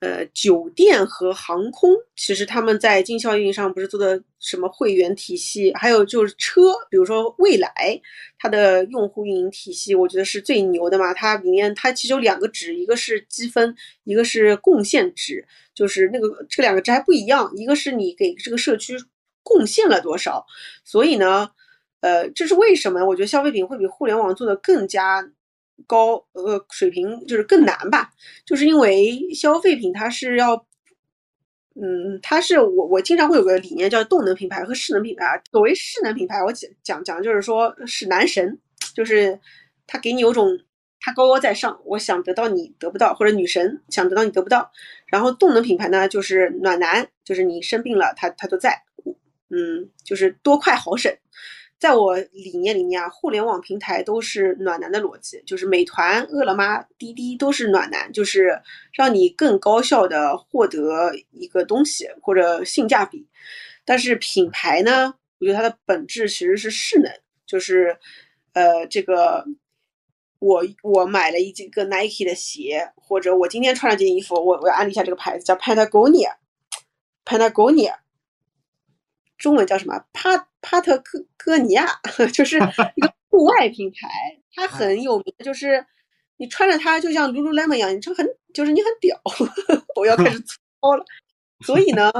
呃，酒店和航空，其实他们在经销运营上不是做的什么会员体系，还有就是车，比如说蔚来，它的用户运营体系，我觉得是最牛的嘛。它里面它其实有两个值，一个是积分，一个是贡献值，就是那个这两个值还不一样，一个是你给这个社区贡献了多少。所以呢，呃，这是为什么？我觉得消费品会比互联网做的更加。高呃水平就是更难吧，就是因为消费品它是要，嗯，它是我我经常会有个理念叫动能品牌和势能品牌。所谓势能品牌，我讲讲讲就是说是男神，就是他给你有种他高高在上，我想得到你得不到，或者女神想得到你得不到。然后动能品牌呢，就是暖男，就是你生病了他他都在，嗯，就是多快好省。在我理念里面啊，互联网平台都是暖男的逻辑，就是美团、饿了么、滴滴都是暖男，就是让你更高效的获得一个东西或者性价比。但是品牌呢，我觉得它的本质其实是势能，就是呃，这个我我买了一几个 Nike 的鞋，或者我今天穿了件衣服，我我要安利一下这个牌子，叫 Patagonia，Patagonia。中文叫什么？帕帕特哥哥尼亚，就是一个户外品牌，它很有名。就是你穿着它，就像 Lululemon 一样，你就很就是你很屌。我要开始操了。所以呢，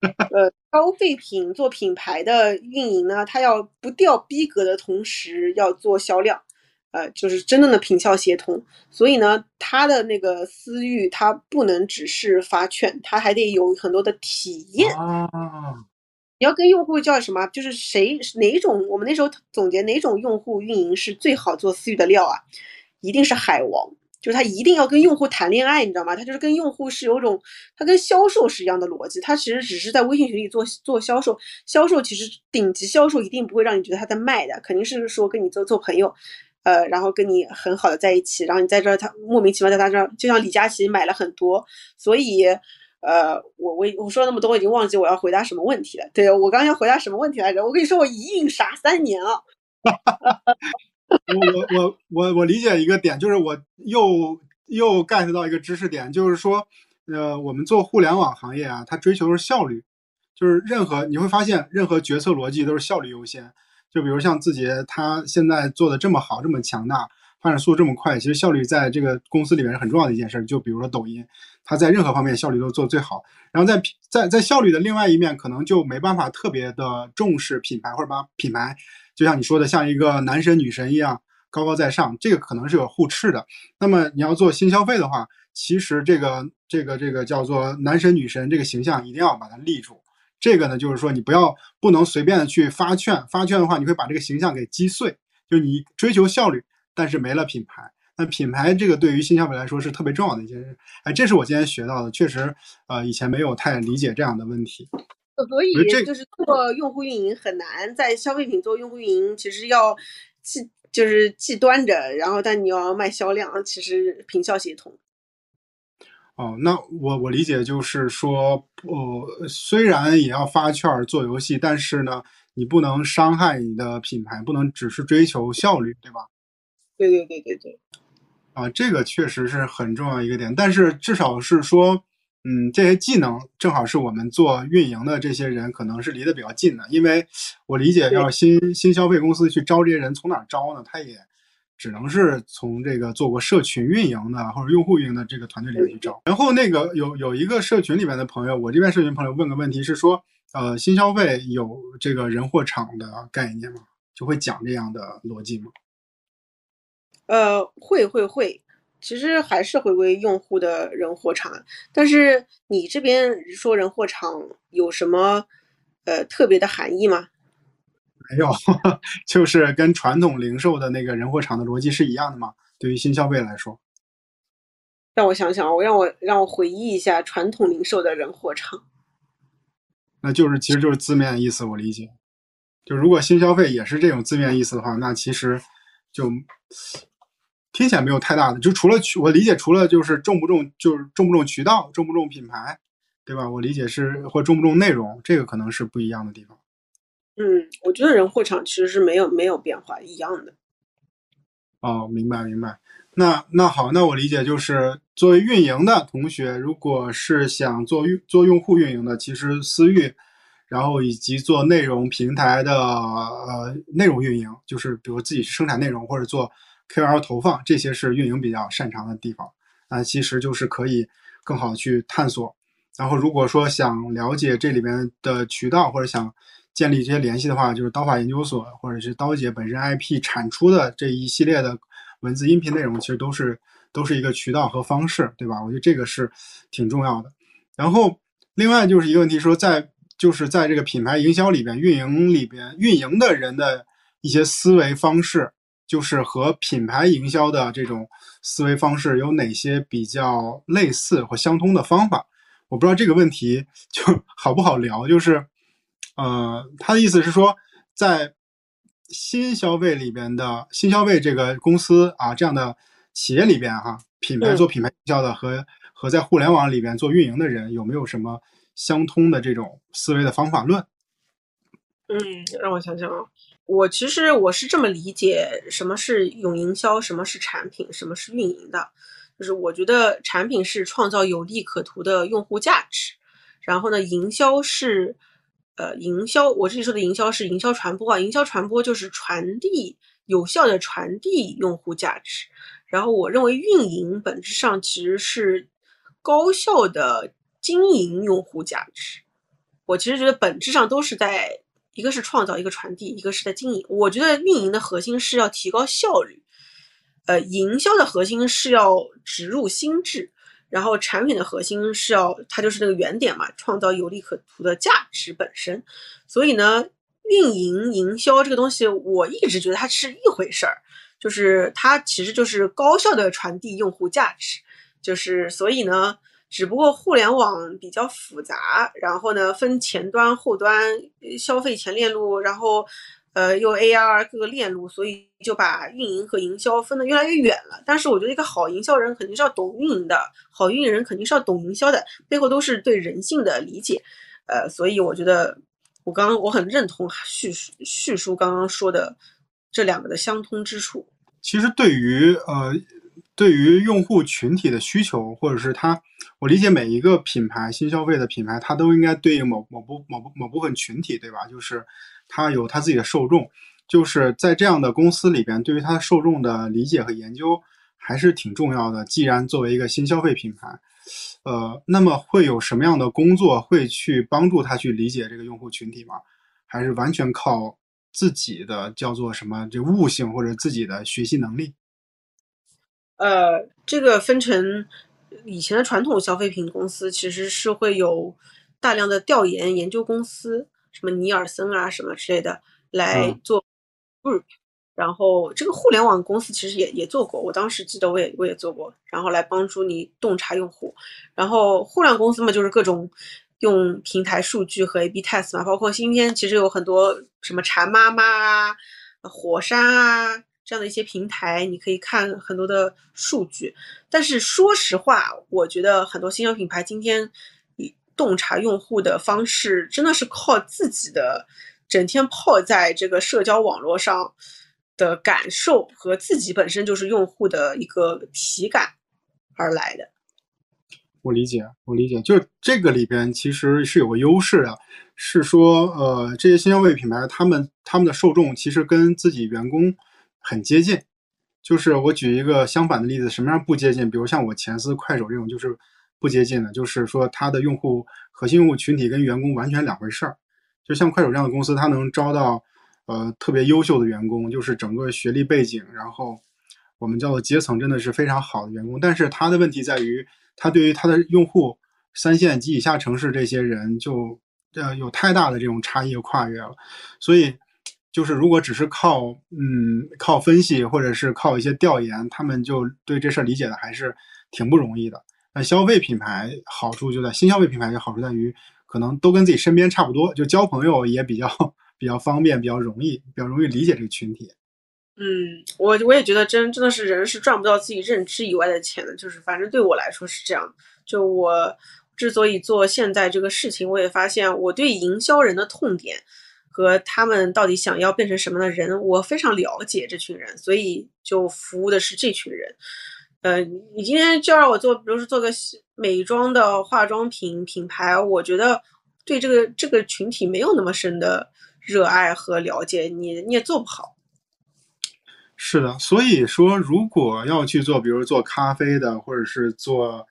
呃，消费品做品牌的运营呢，它要不掉逼格的同时要做销量，呃，就是真正的品效协同。所以呢，它的那个私域，它不能只是发券，它还得有很多的体验。你要跟用户叫什么？就是谁哪种？我们那时候总结哪种用户运营是最好做私域的料啊？一定是海王。就是他一定要跟用户谈恋爱，你知道吗？他就是跟用户是有种，他跟销售是一样的逻辑。他其实只是在微信群里做做销售，销售其实顶级销售一定不会让你觉得他在卖的，肯定是说跟你做做朋友，呃，然后跟你很好的在一起，然后你在这儿他莫名其妙在他这儿，就像李佳琦买了很多，所以，呃，我我我说那么多，我已经忘记我要回答什么问题了。对我刚要回答什么问题来着？我跟你说，我一印傻三年啊。我我我我理解一个点，就是我又又 get 到一个知识点，就是说，呃，我们做互联网行业啊，它追求是效率，就是任何你会发现，任何决策逻辑都是效率优先。就比如像字节，它现在做的这么好，这么强大，发展速度这么快，其实效率在这个公司里面是很重要的一件事。就比如说抖音，它在任何方面效率都做最好。然后在在在效率的另外一面，可能就没办法特别的重视品牌，或者把品牌。就像你说的，像一个男神女神一样高高在上，这个可能是有互斥的。那么你要做新消费的话，其实这个这个这个叫做男神女神这个形象一定要把它立住。这个呢，就是说你不要不能随便的去发券，发券的话你会把这个形象给击碎。就你追求效率，但是没了品牌。那品牌这个对于新消费来说是特别重要的一件事。哎，这是我今天学到的，确实，呃，以前没有太理解这样的问题。所以就是做用户运营很难，在消费品做用户运营，其实要既就是既端着，然后但你要卖销量，其实品效协同。哦，那我我理解就是说，呃，虽然也要发券做游戏，但是呢，你不能伤害你的品牌，不能只是追求效率，对吧？对对对对对。啊，这个确实是很重要一个点，但是至少是说。嗯，这些技能正好是我们做运营的这些人可能是离得比较近的，因为我理解要新新消费公司去招这些人，从哪招呢？他也只能是从这个做过社群运营的或者用户运营的这个团队里面去招。然后那个有有一个社群里面的朋友，我这边社群朋友问个问题是说，呃，新消费有这个人货场的概念吗？就会讲这样的逻辑吗？呃，会会会。其实还是回归用户的人货场，但是你这边说人货场有什么呃特别的含义吗？没有，就是跟传统零售的那个人货场的逻辑是一样的嘛。对于新消费来说，让我想想，我让我让我回忆一下传统零售的人货场，那就是其实就是字面意思，我理解。就如果新消费也是这种字面意思的话，那其实就。听起来没有太大的，就除了渠我理解，除了就是重不重，就是重不重渠道，重不重品牌，对吧？我理解是或重不重内容，这个可能是不一样的地方。嗯，我觉得人货场其实是没有没有变化，一样的。哦，明白明白。那那好，那我理解就是作为运营的同学，如果是想做用做用户运营的，其实私域，然后以及做内容平台的呃内容运营，就是比如自己生产内容或者做。KOL 投放这些是运营比较擅长的地方，那其实就是可以更好去探索。然后如果说想了解这里边的渠道或者想建立这些联系的话，就是刀法研究所或者是刀姐本身 IP 产出的这一系列的文字音频内容，其实都是都是一个渠道和方式，对吧？我觉得这个是挺重要的。然后另外就是一个问题，说在就是在这个品牌营销里边、运营里边，运营的人的一些思维方式。就是和品牌营销的这种思维方式有哪些比较类似或相通的方法？我不知道这个问题就 好不好聊。就是，呃，他的意思是说，在新消费里边的新消费这个公司啊这样的企业里边哈，品牌做品牌营销的和和在互联网里边做运营的人有没有什么相通的这种思维的方法论？嗯，让我想想啊。我其实我是这么理解，什么是用营销，什么是产品，什么是运营的。就是我觉得产品是创造有利可图的用户价值，然后呢，营销是，呃，营销我这里说的营销是营销传播啊，营销传播就是传递有效的传递用户价值。然后我认为运营本质上其实是高效的经营用户价值。我其实觉得本质上都是在。一个是创造，一个传递，一个是在经营。我觉得运营的核心是要提高效率，呃，营销的核心是要植入心智。然后产品的核心是要它就是那个原点嘛，创造有利可图的价值本身。所以呢，运营营销这个东西，我一直觉得它是一回事儿，就是它其实就是高效的传递用户价值。就是所以呢，只不过互联网比较复杂，然后呢分前端、后端、消费前链路，然后。呃，又 AR 各个链路，所以就把运营和营销分得越来越远了。但是我觉得一个好营销人肯定是要懂运营的，好运营人肯定是要懂营销的，背后都是对人性的理解。呃，所以我觉得我刚我很认同叙叙述刚刚说的这两个的相通之处。其实对于呃对于用户群体的需求，或者是他，我理解每一个品牌新消费的品牌，它都应该对应某某部某部某部分群体，对吧？就是。他有他自己的受众，就是在这样的公司里边，对于他受众的理解和研究还是挺重要的。既然作为一个新消费品牌，呃，那么会有什么样的工作会去帮助他去理解这个用户群体吗？还是完全靠自己的叫做什么这悟性或者自己的学习能力？呃，这个分成以前的传统消费品公司其实是会有大量的调研研究公司。什么尼尔森啊，什么之类的来做 group，然后这个互联网公司其实也也做过，我当时记得我也我也做过，然后来帮助你洞察用户。然后互联网公司嘛，就是各种用平台数据和 A/B test 嘛，包括今天其实有很多什么馋妈妈啊、火山啊这样的一些平台，你可以看很多的数据。但是说实话，我觉得很多新兴品牌今天。洞察用户的方式真的是靠自己的整天泡在这个社交网络上的感受和自己本身就是用户的一个体感而来的。我理解，我理解，就是这个里边其实是有个优势的，是说呃这些新消费品牌他们他们的受众其实跟自己员工很接近。就是我举一个相反的例子，什么样不接近？比如像我前司、快手这种，就是。不接近的，就是说它的用户核心用户群体跟员工完全两回事儿。就像快手这样的公司，它能招到呃特别优秀的员工，就是整个学历背景，然后我们叫做阶层真的是非常好的员工。但是它的问题在于，它对于它的用户三线及以下城市这些人就呃有太大的这种差异和跨越了。所以就是如果只是靠嗯靠分析或者是靠一些调研，他们就对这事儿理解的还是挺不容易的。那消费品牌好处就在新消费品牌的好处在于，可能都跟自己身边差不多，就交朋友也比较比较方便，比较容易，比较容易理解这个群体。嗯，我我也觉得真真的是人是赚不到自己认知以外的钱的，就是反正对我来说是这样。就我之所以做现在这个事情，我也发现我对营销人的痛点和他们到底想要变成什么的人，我非常了解这群人，所以就服务的是这群人。呃，你今天就让我做，比如说做个美妆的化妆品品牌，我觉得对这个这个群体没有那么深的热爱和了解，你你也做不好。是的，所以说如果要去做，比如做咖啡的，或者是做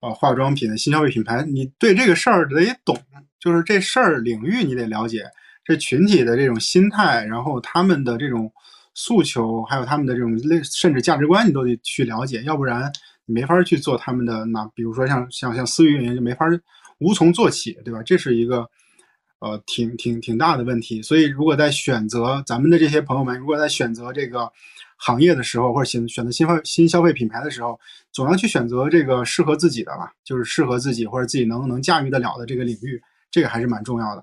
呃化妆品的新消费品牌，你对这个事儿得懂，就是这事儿领域你得了解，这群体的这种心态，然后他们的这种。诉求还有他们的这种类甚至价值观，你都得去了解，要不然你没法去做他们的那，比如说像像像私域运营就没法无从做起，对吧？这是一个呃挺挺挺大的问题。所以如果在选择咱们的这些朋友们，如果在选择这个行业的时候，或者选选择新新消费品牌的时候，总要去选择这个适合自己的吧，就是适合自己或者自己能能驾驭得了的这个领域，这个还是蛮重要的。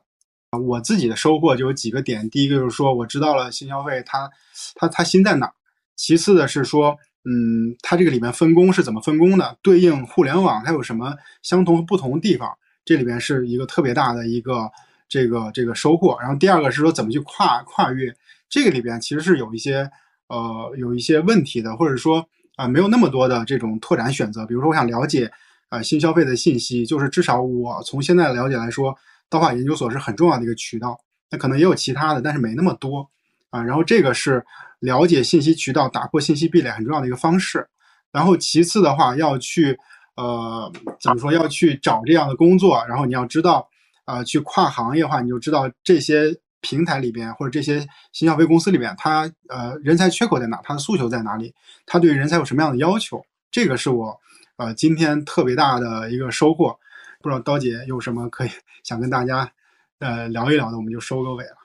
啊，我自己的收获就有几个点。第一个就是说，我知道了新消费它，它它新在哪儿。其次的是说，嗯，它这个里面分工是怎么分工的？对应互联网它有什么相同和不同的地方？这里边是一个特别大的一个这个这个收获。然后第二个是说怎么去跨跨越，这个里边其实是有一些呃有一些问题的，或者说啊没有那么多的这种拓展选择。比如说我想了解啊新消费的信息，就是至少我从现在了解来说。刀法研究所是很重要的一个渠道，那可能也有其他的，但是没那么多啊。然后这个是了解信息渠道、打破信息壁垒很重要的一个方式。然后其次的话，要去呃怎么说？要去找这样的工作，然后你要知道啊，去跨行业的话，你就知道这些平台里边或者这些新消费公司里边，它呃人才缺口在哪？它的诉求在哪里？它对人才有什么样的要求？这个是我呃今天特别大的一个收获。不知道刀姐有什么可以想跟大家呃聊一聊的，我们就收个尾了。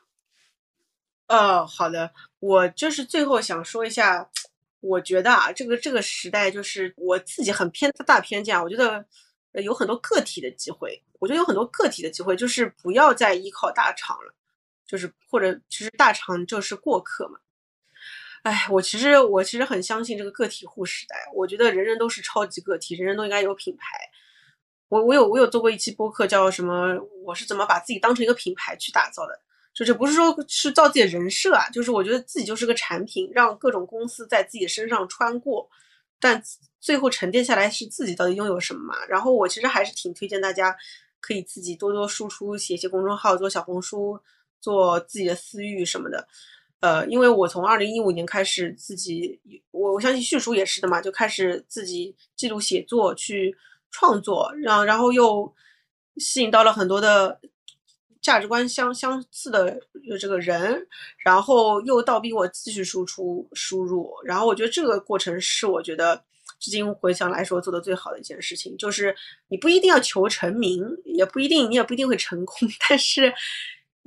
哦，好的，我就是最后想说一下，我觉得啊，这个这个时代就是我自己很偏大偏见，我觉得有很多个体的机会，我觉得有很多个体的机会，就是不要再依靠大厂了，就是或者其实大厂就是过客嘛。哎，我其实我其实很相信这个个体户时代，我觉得人人都是超级个体，人人都应该有品牌。我我有我有做过一期播客，叫什么？我是怎么把自己当成一个品牌去打造的？就是不是说是造自己的人设啊，就是我觉得自己就是个产品，让各种公司在自己身上穿过，但最后沉淀下来是自己到底拥有什么嘛？然后我其实还是挺推荐大家可以自己多多输出，写写公众号，做小红书，做自己的私域什么的。呃，因为我从二零一五年开始自己，我我相信旭叔也是的嘛，就开始自己记录写作去。创作，然然后又吸引到了很多的价值观相相似的这个人，然后又倒逼我继续输出输入，然后我觉得这个过程是我觉得至今回想来说做的最好的一件事情，就是你不一定要求成名，也不一定你也不一定会成功，但是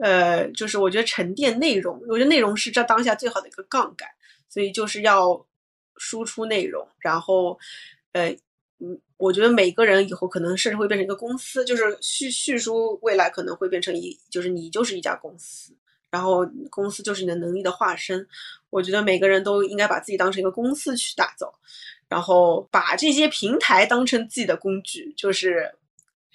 呃，就是我觉得沉淀内容，我觉得内容是这当下最好的一个杠杆，所以就是要输出内容，然后呃。嗯，我觉得每个人以后可能甚至会变成一个公司，就是叙叙述未来可能会变成一，就是你就是一家公司，然后公司就是你的能力的化身。我觉得每个人都应该把自己当成一个公司去打造，然后把这些平台当成自己的工具，就是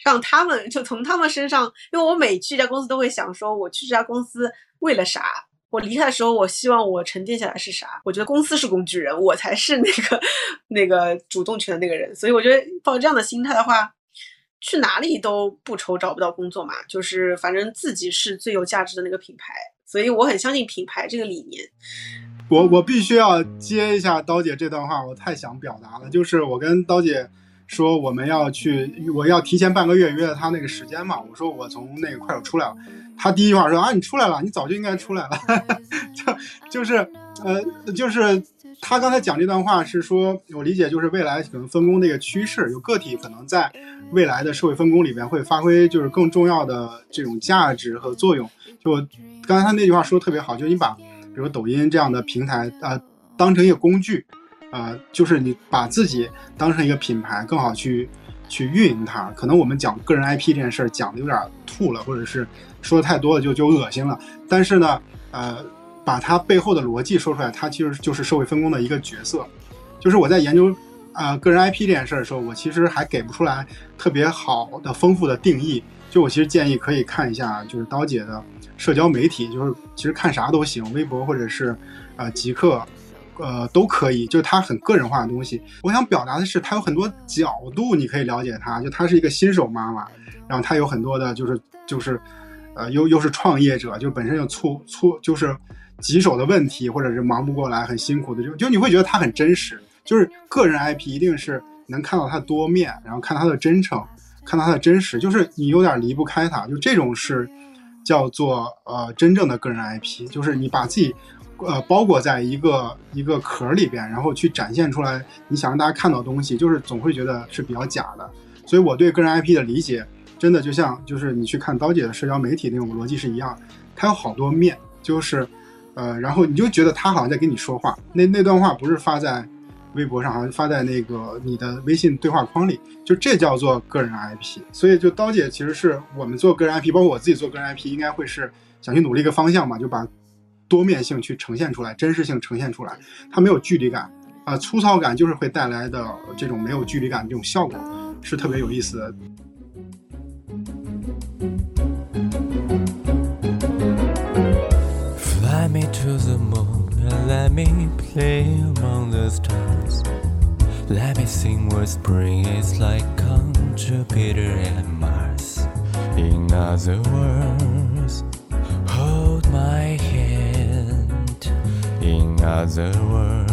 让他们就从他们身上，因为我每去一家公司都会想说，我去这家公司为了啥。我离开的时候，我希望我沉淀下来是啥？我觉得公司是工具人，我才是那个那个主动权的那个人。所以我觉得抱这样的心态的话，去哪里都不愁找不到工作嘛。就是反正自己是最有价值的那个品牌，所以我很相信品牌这个理念。我我必须要接一下刀姐这段话，我太想表达了。就是我跟刀姐说我们要去，我要提前半个月约了她那个时间嘛。我说我从那个快手出来了。他第一句话说啊，你出来了，你早就应该出来了，就 就是呃，就是他刚才讲这段话是说，我理解就是未来可能分工的一个趋势，有个体可能在未来的社会分工里边会发挥就是更重要的这种价值和作用。就刚才他那句话说的特别好，就是你把比如抖音这样的平台啊当成一个工具，啊，就是你把自己当成一个品牌，更好去去运营它。可能我们讲个人 IP 这件事儿讲的有点吐了，或者是。说的太多了就就恶心了，但是呢，呃，把它背后的逻辑说出来，它其实就是社会分工的一个角色。就是我在研究啊个人 IP 这件事的时候，我其实还给不出来特别好的丰富的定义。就我其实建议可以看一下，就是刀姐的社交媒体，就是其实看啥都行，微博或者是呃极客，呃都可以。就是它很个人化的东西。我想表达的是，它有很多角度，你可以了解它。就她是一个新手妈妈，然后她有很多的，就是就是。呃，又又是创业者，就本身有错错，就是棘手的问题，或者是忙不过来，很辛苦的，就就你会觉得他很真实。就是个人 IP 一定是能看到他多面，然后看他的真诚，看到他的真实，就是你有点离不开他，就这种是叫做呃真正的个人 IP，就是你把自己呃包裹在一个一个壳里边，然后去展现出来你想让大家看到东西，就是总会觉得是比较假的。所以我对个人 IP 的理解。真的就像就是你去看刀姐的社交媒体那种逻辑是一样，它有好多面，就是，呃，然后你就觉得他好像在跟你说话，那那段话不是发在微博上，好像发在那个你的微信对话框里，就这叫做个人 IP。所以就刀姐其实是我们做个人 IP，包括我自己做个人 IP，应该会是想去努力一个方向嘛，就把多面性去呈现出来，真实性呈现出来，它没有距离感啊，粗糙感就是会带来的这种没有距离感这种效果，是特别有意思的。Fly me to the moon and let me play among the stars. Let me sing what spring is like on Jupiter and Mars. In other words, hold my hand. In other words,